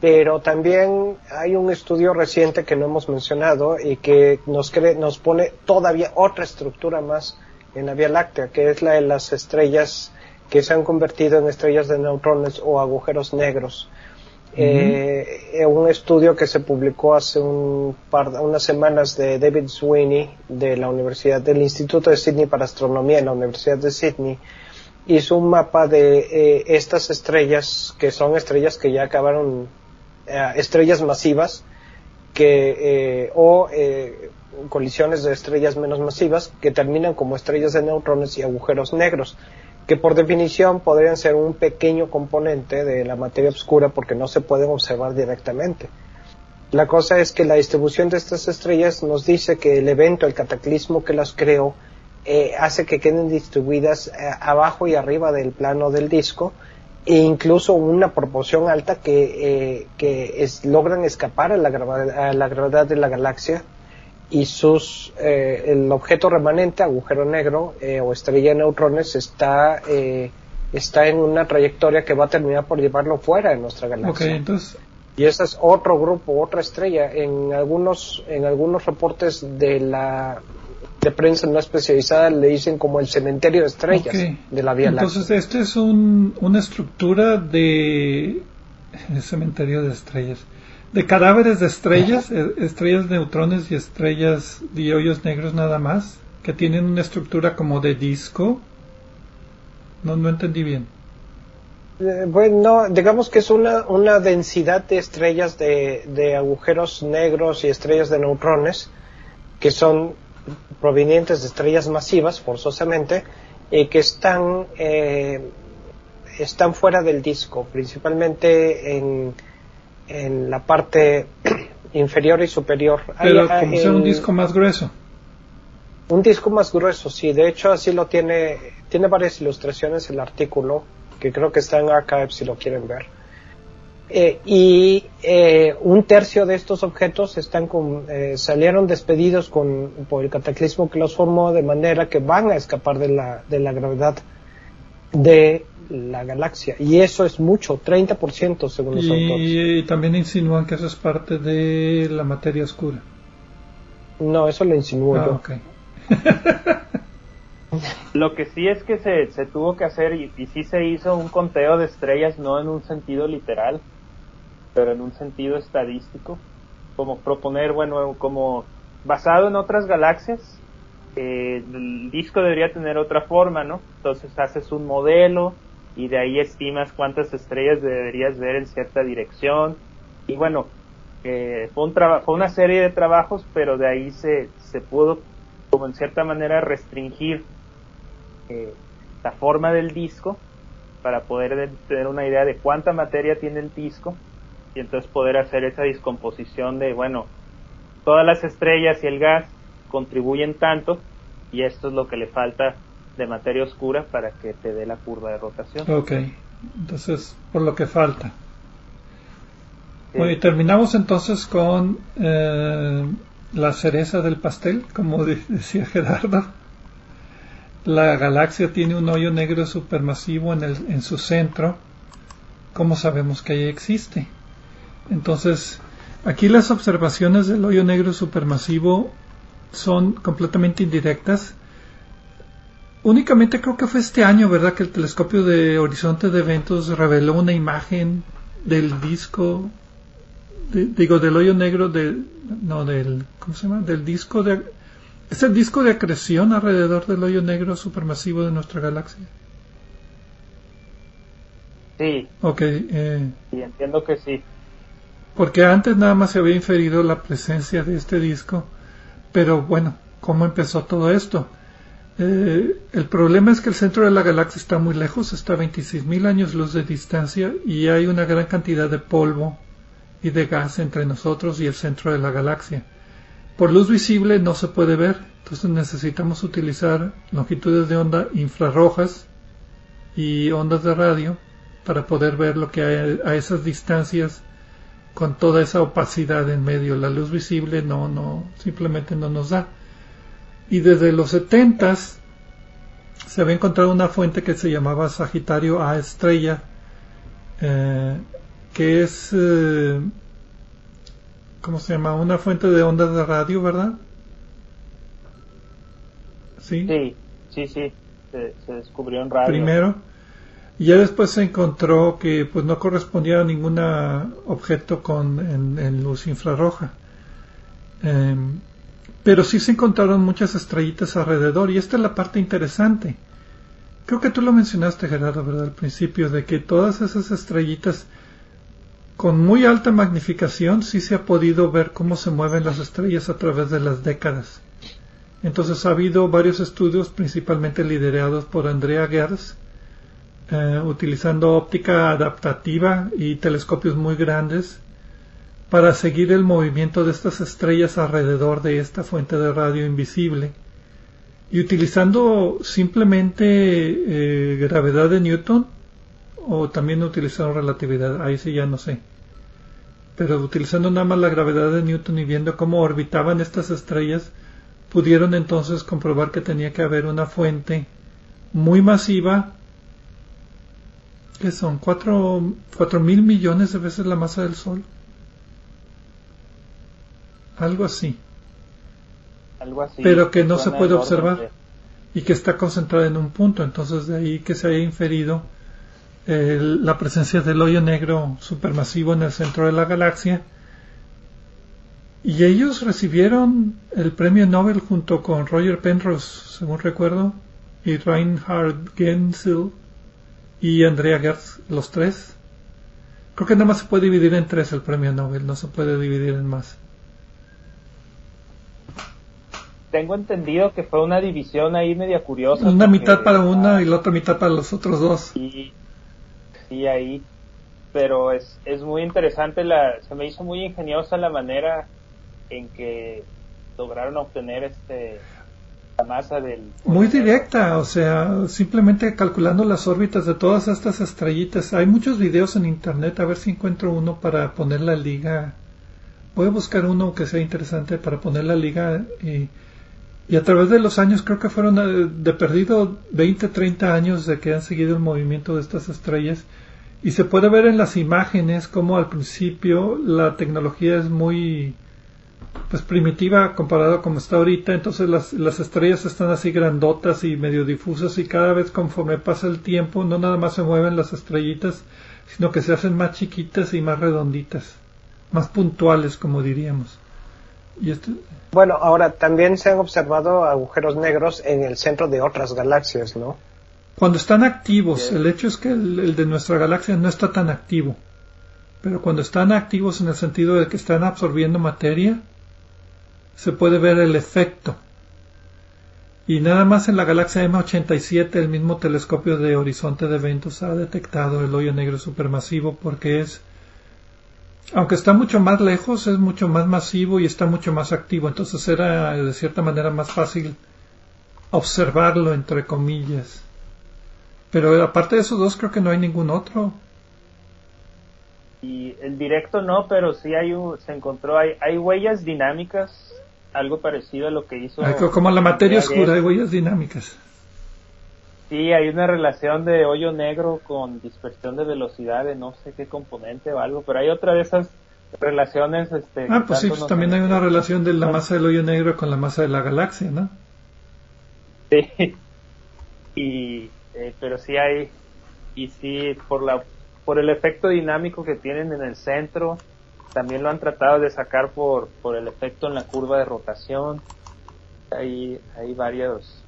pero también hay un estudio reciente que no hemos mencionado y que nos, nos pone todavía otra estructura más en la Vía Láctea, que es la de las estrellas que se han convertido en estrellas de neutrones o agujeros negros. Eh, un estudio que se publicó hace un par, unas semanas de David Sweeney de la Universidad del Instituto de Sydney para Astronomía en la Universidad de Sydney hizo un mapa de eh, estas estrellas que son estrellas que ya acabaron eh, estrellas masivas que eh, o eh, colisiones de estrellas menos masivas que terminan como estrellas de neutrones y agujeros negros que por definición podrían ser un pequeño componente de la materia oscura porque no se pueden observar directamente. La cosa es que la distribución de estas estrellas nos dice que el evento, el cataclismo que las creó, eh, hace que queden distribuidas abajo y arriba del plano del disco e incluso una proporción alta que, eh, que es, logran escapar a la, a la, gravedad de la galaxia y sus el objeto remanente agujero negro o estrella de neutrones está está en una trayectoria que va a terminar por llevarlo fuera de nuestra galaxia. entonces y ese es otro grupo, otra estrella. En algunos, en algunos reportes de la de prensa no especializada le dicen como el cementerio de estrellas de la Vía Láctea. Entonces, este es un, una estructura de cementerio de estrellas, de cadáveres de estrellas, eh, estrellas de neutrones y estrellas de hoyos negros nada más, que tienen una estructura como de disco. No, no entendí bien. Eh, bueno, digamos que es una, una densidad de estrellas de, de, agujeros negros y estrellas de neutrones que son provenientes de estrellas masivas, forzosamente, y que están, eh, están fuera del disco, principalmente en, en la parte (clears throat) inferior y superior. Pero como sea un disco más grueso. Un disco más grueso, sí. De hecho, así lo tiene. Tiene varias ilustraciones el artículo que creo que está en Archive si lo quieren ver. Eh, y eh, un tercio de estos objetos están con, eh, salieron despedidos con, por el cataclismo que los formó de manera que van a escapar de la, de la gravedad de la galaxia. Y eso es mucho, 30% según los autores. Y también insinúan que eso es parte de la materia oscura. No, eso lo insinúo ah, yo. (laughs) Lo que sí es que se, se tuvo que hacer y, y, sí se hizo un conteo de estrellas, no en un sentido literal, pero en un sentido estadístico, como proponer, bueno, como basado en otras galaxias, eh, el disco debería tener otra forma, ¿no? Entonces haces un modelo y de ahí estimas cuántas estrellas deberías ver en cierta dirección. Y bueno, eh, fue, un fue una serie de trabajos, pero de ahí se, se pudo, como en cierta manera, restringir eh, la forma del disco para poder tener una idea de cuánta materia tiene el disco y entonces poder hacer esa discomposición de, bueno, todas las estrellas y el gas contribuyen tanto y esto es lo que le falta de materia oscura para que te dé la curva de rotación. Ok, entonces por lo que falta. Bueno, terminamos entonces con eh, la cereza del pastel, como decía Gerardo la galaxia tiene un hoyo negro supermasivo en, el, en su centro, ¿cómo sabemos que ahí existe? Entonces, aquí las observaciones del hoyo negro supermasivo son completamente indirectas. Únicamente creo que fue este año, ¿verdad? Que el telescopio de horizonte de eventos reveló una imagen del disco, digo, del hoyo negro, del, no, del, ¿cómo se llama? Del disco de, ¿Es el disco de acreción alrededor del hoyo negro supermasivo de nuestra galaxia? Sí. Ok. Eh, sí, entiendo que sí. Porque antes nada más se había inferido la presencia de este disco, pero bueno, ¿cómo empezó todo esto? Eh, el problema es que el centro de la galaxia está muy lejos, está a 26.000 años luz de distancia y hay una gran cantidad de polvo y de gas entre nosotros y el centro de la galaxia. Por luz visible no se puede ver, entonces necesitamos utilizar longitudes de onda infrarrojas y ondas de radio para poder ver lo que hay a esas distancias con toda esa opacidad en medio. La luz visible no, no, simplemente no nos da. Y desde los setentas se había encontrado una fuente que se llamaba Sagitario A estrella, eh, que es eh, ¿cómo se llama? Una fuente de ondas de radio, ¿verdad? Sí, sí, sí, sí. Se, descubrió en radio. Primero. Y ya después se encontró que pues no correspondía a ningún objeto con, en, luz infrarroja. Em, pero sí se encontraron muchas estrellitas alrededor y esta es la parte interesante. Creo que tú lo mencionaste, Gerardo, ¿verdad? Al principio, de que todas esas estrellitas con muy alta magnificación sí se ha podido ver cómo se mueven las estrellas a través de las décadas. Entonces ha habido varios estudios, principalmente liderados por Andrea Gers, eh, utilizando óptica adaptativa y telescopios muy grandes, para seguir el movimiento de estas estrellas alrededor de esta fuente de radio invisible. Y utilizando simplemente eh, gravedad de Newton, o también utilizaron relatividad, ahí sí ya no sé. Pero utilizando nada más la gravedad de Newton y viendo cómo orbitaban estas estrellas, pudieron entonces comprobar que tenía que haber una fuente muy masiva, que son cuatro, cuatro mil millones de veces la masa del Sol. Algo así. Algo así. Pero que no se puede observar y que está concentrada en un punto. Entonces de ahí que se haya inferido la presencia del hoyo negro supermasivo en el centro de la galaxia. Y ellos recibieron el premio Nobel junto con Roger Penrose, según recuerdo, y Reinhard Genzel y Andrea Gertz, los tres. Creo que nada más se puede dividir en tres el premio Nobel, no se puede dividir en más. Tengo entendido que fue una división ahí media curiosa. Una mitad para una y la otra mitad para los otros dos sí ahí, pero es, es muy interesante, la, se me hizo muy ingeniosa la manera en que lograron obtener este la masa del... Muy directa, o sea, simplemente calculando las órbitas de todas estas estrellitas. Hay muchos videos en internet, a ver si encuentro uno para poner la liga. Voy a buscar uno que sea interesante para poner la liga y, y a través de los años, creo que fueron de, de perdido 20, 30 años de que han seguido el movimiento de estas estrellas y se puede ver en las imágenes como al principio la tecnología es muy pues primitiva comparado como está ahorita, entonces las, las estrellas están así grandotas y medio difusas y cada vez conforme pasa el tiempo no nada más se mueven las estrellitas, sino que se hacen más chiquitas y más redonditas, más puntuales como diríamos. Y este... Bueno, ahora también se han observado agujeros negros en el centro de otras galaxias, ¿no? Cuando están activos, el hecho es que el, de nuestra galaxia no está tan activo, pero cuando están activos en el sentido de que están absorbiendo materia, se puede ver el efecto. Y nada más en la galaxia M87 el mismo telescopio de horizonte de eventos ha detectado el hoyo negro supermasivo porque es, aunque está mucho más lejos, es mucho más masivo y está mucho más activo. Entonces era de cierta manera más fácil observarlo entre comillas. Pero aparte de esos dos, creo que no hay ningún otro. Y el directo no, pero sí hay se encontró, hay, hay huellas dinámicas, algo parecido a lo que hizo. como la materia oscura, hay huellas dinámicas. Sí, hay una relación de hoyo negro con dispersión de velocidad de no sé qué componente o algo, pero hay otra de esas relaciones. Este, ah, pues sí, pues también hay una relación de la masa del hoyo negro con la masa de la galaxia, ¿no? Sí. (laughs) Y eh, pero sí hay, y sí, por, la, por el efecto dinámico que tienen en el centro, también lo han tratado de sacar por, por el efecto en la curva de rotación. Hay, hay varios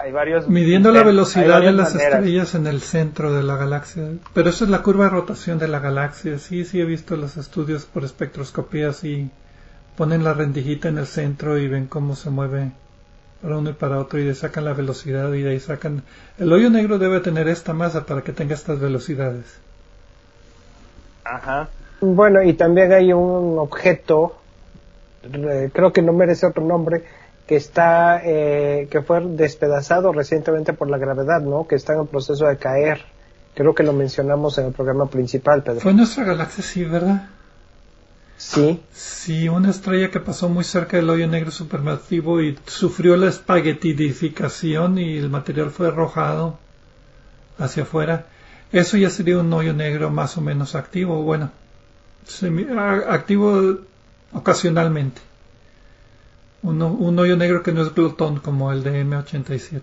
hay varios midiendo la velocidad de las estrellas en el centro de la galaxia. Pero eso es la curva de rotación de la galaxia. Sí sí he visto los estudios por espectroscopía y ponen la rendijita en el centro y ven cómo se mueve para uno y para otro y de sacan la velocidad y de ahí sacan. El hoyo negro debe tener esta masa para que tenga estas velocidades ajá. Bueno y también hay un objeto creo que no merece otro nombre que está eh, que fue despedazado recientemente por la gravedad no que está en el proceso de caer. Creo que lo mencionamos en el programa principal Pedro. Fue nuestra galaxia sí verdad Sí. Sí, una estrella que pasó muy cerca del hoyo negro supermasivo y sufrió la espaguetidificación y el material fue arrojado hacia afuera. Eso ya sería un hoyo negro más o menos activo, bueno, activo ocasionalmente. Un, un hoyo negro que no es glotón como el de M87.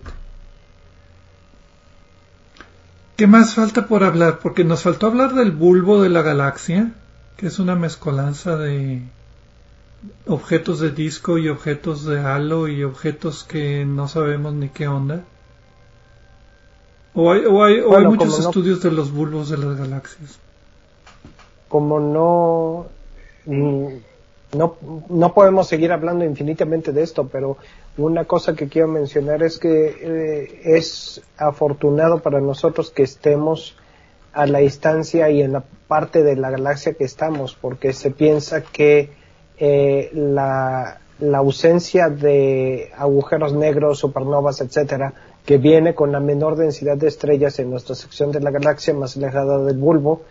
¿Qué más falta por hablar? Porque nos faltó hablar del bulbo de la galaxia que es una mezcolanza de objetos de disco y objetos de halo y objetos que no sabemos ni qué onda. O hay, o hay, o hay muchos estudios de los bulbos de las galaxias. Como no, no, no podemos seguir hablando infinitamente de esto, pero una cosa que quiero mencionar es que eh, es afortunado para nosotros que estemos a la distancia y en la parte de la galaxia que estamos, porque se piensa que eh, la, la ausencia de agujeros negros, supernovas, etcétera, que viene con la menor densidad de estrellas en nuestra sección de la galaxia más alejada del bulbo,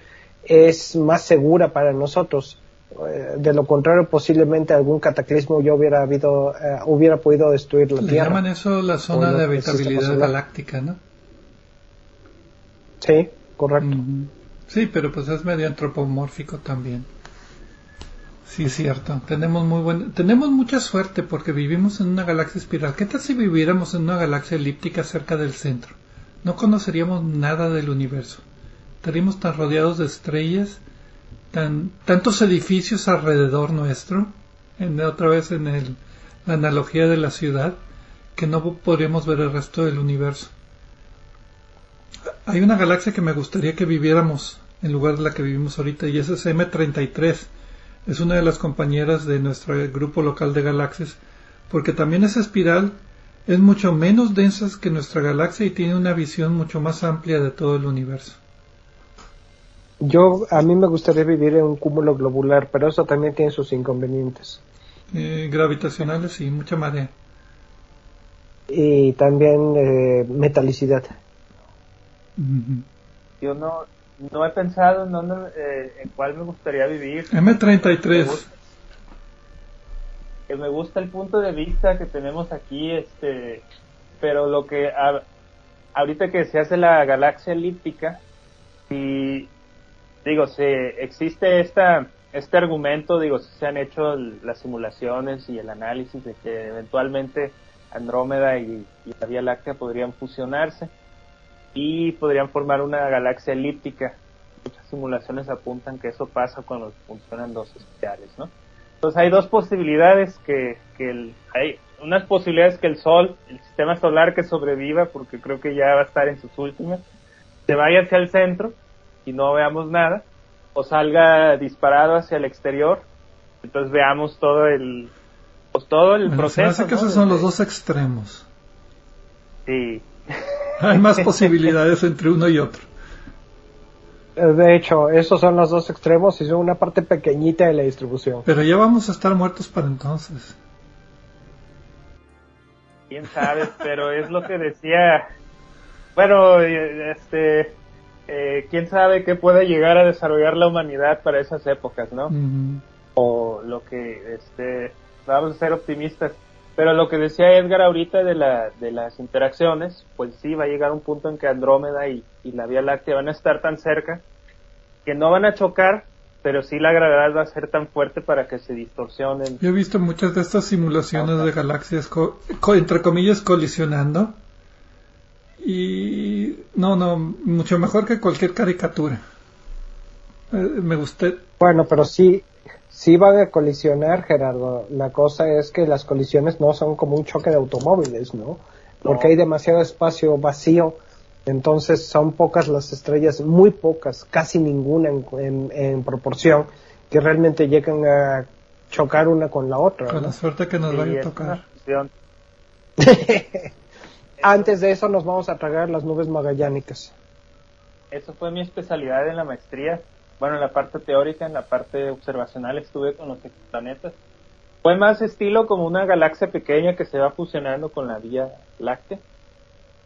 es más segura para nosotros. Eh, de lo contrario, posiblemente algún cataclismo ya hubiera habido, eh, hubiera podido destruir la Le Tierra. llaman eso la zona de habitabilidad galáctica, ¿no? Sí, correcto. Sí, pero pues es medio antropomórfico también. Sí, cierto. Tenemos muy buen, tenemos mucha suerte porque vivimos en una galaxia espiral. ¿Qué tal si viviéramos en una galaxia elíptica cerca del centro? No conoceríamos nada del universo. Estaríamos tan rodeados de estrellas, tan tantos edificios alrededor nuestro, en otra vez en el, la analogía de la ciudad, que no podríamos ver el resto del universo. Hay una galaxia que me gustaría que viviéramos en lugar de la que vivimos ahorita y esa es M33. Es una de las compañeras de nuestro grupo local de galaxias porque también esa espiral es mucho menos densa que nuestra galaxia y tiene una visión mucho más amplia de todo el universo. Yo, a mí me gustaría vivir en un cúmulo globular, pero eso también tiene sus inconvenientes. Eh, gravitacionales y mucha marea. Y también eh, metalicidad. Yo no, no he pensado en, dónde, eh, en cuál me gustaría vivir. Me M33. gusta, que me gusta el punto de vista que tenemos aquí, este, pero lo que a- ahorita que se hace la galaxia elíptica, y digo, se existe esta, este argumento, digo, si se han hecho las simulaciones y el análisis de que eventualmente Andrómeda y, y la Vía Láctea podrían fusionarse y podrían formar una galaxia elíptica. Muchas simulaciones apuntan que eso pasa cuando funcionan dos espirales, ¿no? Entonces hay dos posibilidades que, que el- hay unas posibilidades que el Sol, el sistema solar que sobreviva, porque creo que ya va a estar en sus últimas, se vaya hacia el centro y no veamos nada, o salga disparado hacia el exterior, entonces veamos todo el pues todo el Bueno, se me proceso. hace que ¿no? esos son los dos extremos. Sí. Hay más posibilidades entre uno y otro. Eh, De hecho, esos son los dos extremos y son una parte pequeñita de la distribución. Pero ya vamos a estar muertos para entonces. quién sabe, pero es lo que decía. Bueno, eh, este, eh, quién sabe qué puede llegar a desarrollar la humanidad para esas épocas, ¿no? O lo que, este, vamos a ser optimistas. Pero lo que decía Edgar ahorita de, la, de las interacciones, pues sí, va a llegar un punto en que Andrómeda y, y la Vía Láctea van a estar tan cerca que no van a chocar, pero sí la gravedad va a ser tan fuerte para que se distorsionen. Yo he visto muchas de estas simulaciones de galaxias, co- co- entre comillas, colisionando. Y no, no, mucho mejor que cualquier caricatura. Eh, me gusté. Bueno, pero sí, sí van a colisionar, Gerardo. La cosa es que las colisiones no son como un choque de automóviles, ¿no? Porque No. hay demasiado espacio vacío. Entonces son pocas las estrellas, muy pocas, casi ninguna en, en- en proporción, que realmente llegan a chocar una con la otra. Con ¿no? la suerte que nos Sí, vaya a tocar. (laughs) Antes de eso nos vamos a tragar las nubes magallánicas. Eso fue mi especialidad en la maestría. Bueno, en la parte teórica, en la parte observacional estuve con los exoplanetas. Fue más estilo como una galaxia pequeña que se va fusionando con la Vía Láctea.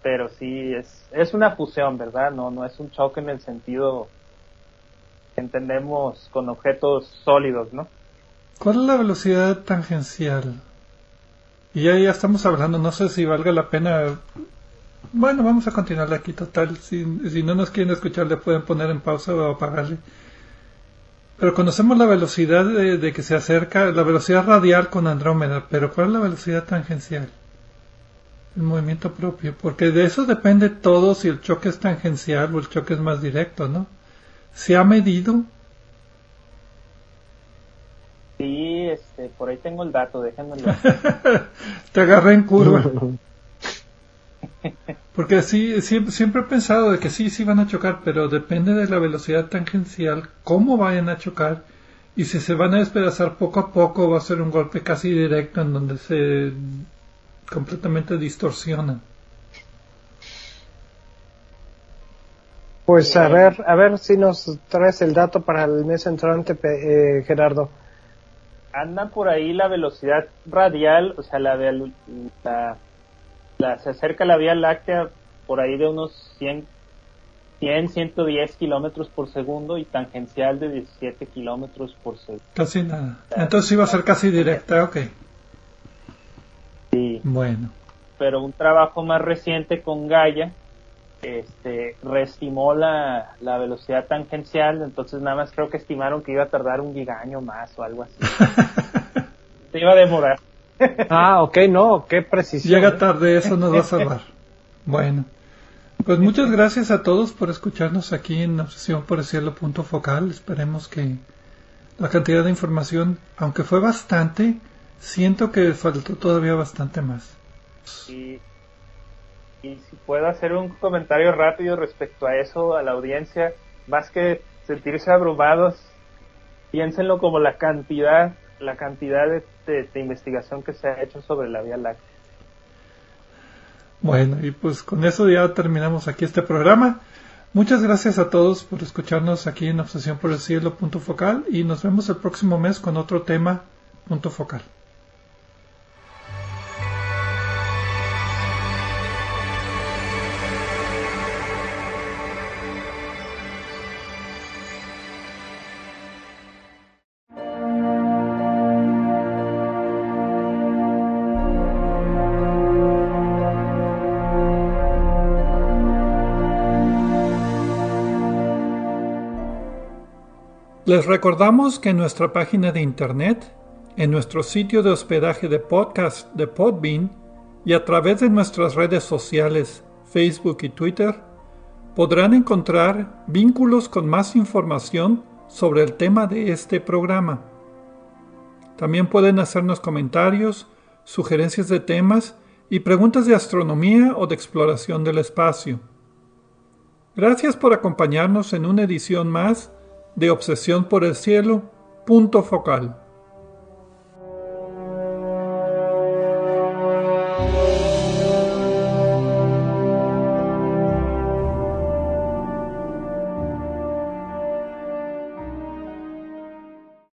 Pero sí, es, es una fusión, ¿verdad? No, no es un choque en el sentido que entendemos con objetos sólidos, ¿no? ¿Cuál es la velocidad tangencial? Y ya, ya estamos hablando, no sé si valga la pena. Bueno, vamos a continuar aquí, total. Si, si no nos quieren escuchar, le pueden poner en pausa o apagarle. Pero conocemos la velocidad de, de que se acerca, la velocidad radial con Andrómeda, pero ¿cuál es la velocidad tangencial? El movimiento propio, porque de eso depende todo si el choque es tangencial o el choque es más directo, ¿no? ¿Se ha medido? Sí, este, por ahí tengo el dato, déjenmelo. (laughs) Te agarré en curva. (laughs) (laughs) Porque sí, siempre, siempre he pensado de que sí, sí van a chocar, pero depende de la velocidad tangencial, cómo vayan a chocar, y si se van a despedazar poco a poco, va a ser un golpe casi directo en donde se completamente distorsionan. Pues a ver, a ver si nos traes el dato para el mes entrante, eh, Gerardo. Anda por ahí la velocidad radial, o sea, la, de, la, se acerca la Vía Láctea por ahí de unos 100, 100 110 kilómetros por segundo y tangencial de 17 kilómetros por segundo. Casi nada. Entonces iba a ser casi directa, ok. Sí. Bueno. Pero un trabajo más reciente con Gaia este, reestimó la, la velocidad tangencial, entonces nada más creo que estimaron que iba a tardar un gigaño más o algo así. (laughs) Se iba a demorar. Ah, ok, no, qué precisión. Llega tarde, eso nos va a salvar. Bueno, pues muchas gracias a todos por escucharnos aquí en Obsesión por el Cielo punto focal. Esperemos que la cantidad de información, aunque fue bastante, siento que faltó todavía bastante más. Y y si puedo hacer un comentario rápido respecto a eso, a la audiencia, más que sentirse abrumados, piénsenlo como la cantidad, la cantidad de, investigación que se ha hecho sobre la Vía Láctea. Bueno, y pues con eso ya terminamos aquí este programa. Muchas gracias a todos por escucharnos aquí en Obsesión por el Cielo, punto focal, y nos vemos el próximo mes con otro tema, punto focal. Les recordamos que en nuestra página de internet, en nuestro sitio de hospedaje de podcast de Podbean y a través de nuestras redes sociales Facebook y Twitter, podrán encontrar vínculos con más información sobre el tema de este programa. También pueden hacernos comentarios, sugerencias de temas y preguntas de astronomía o de exploración del espacio. Gracias por acompañarnos en una edición más de Obsesión por el Cielo, punto focal.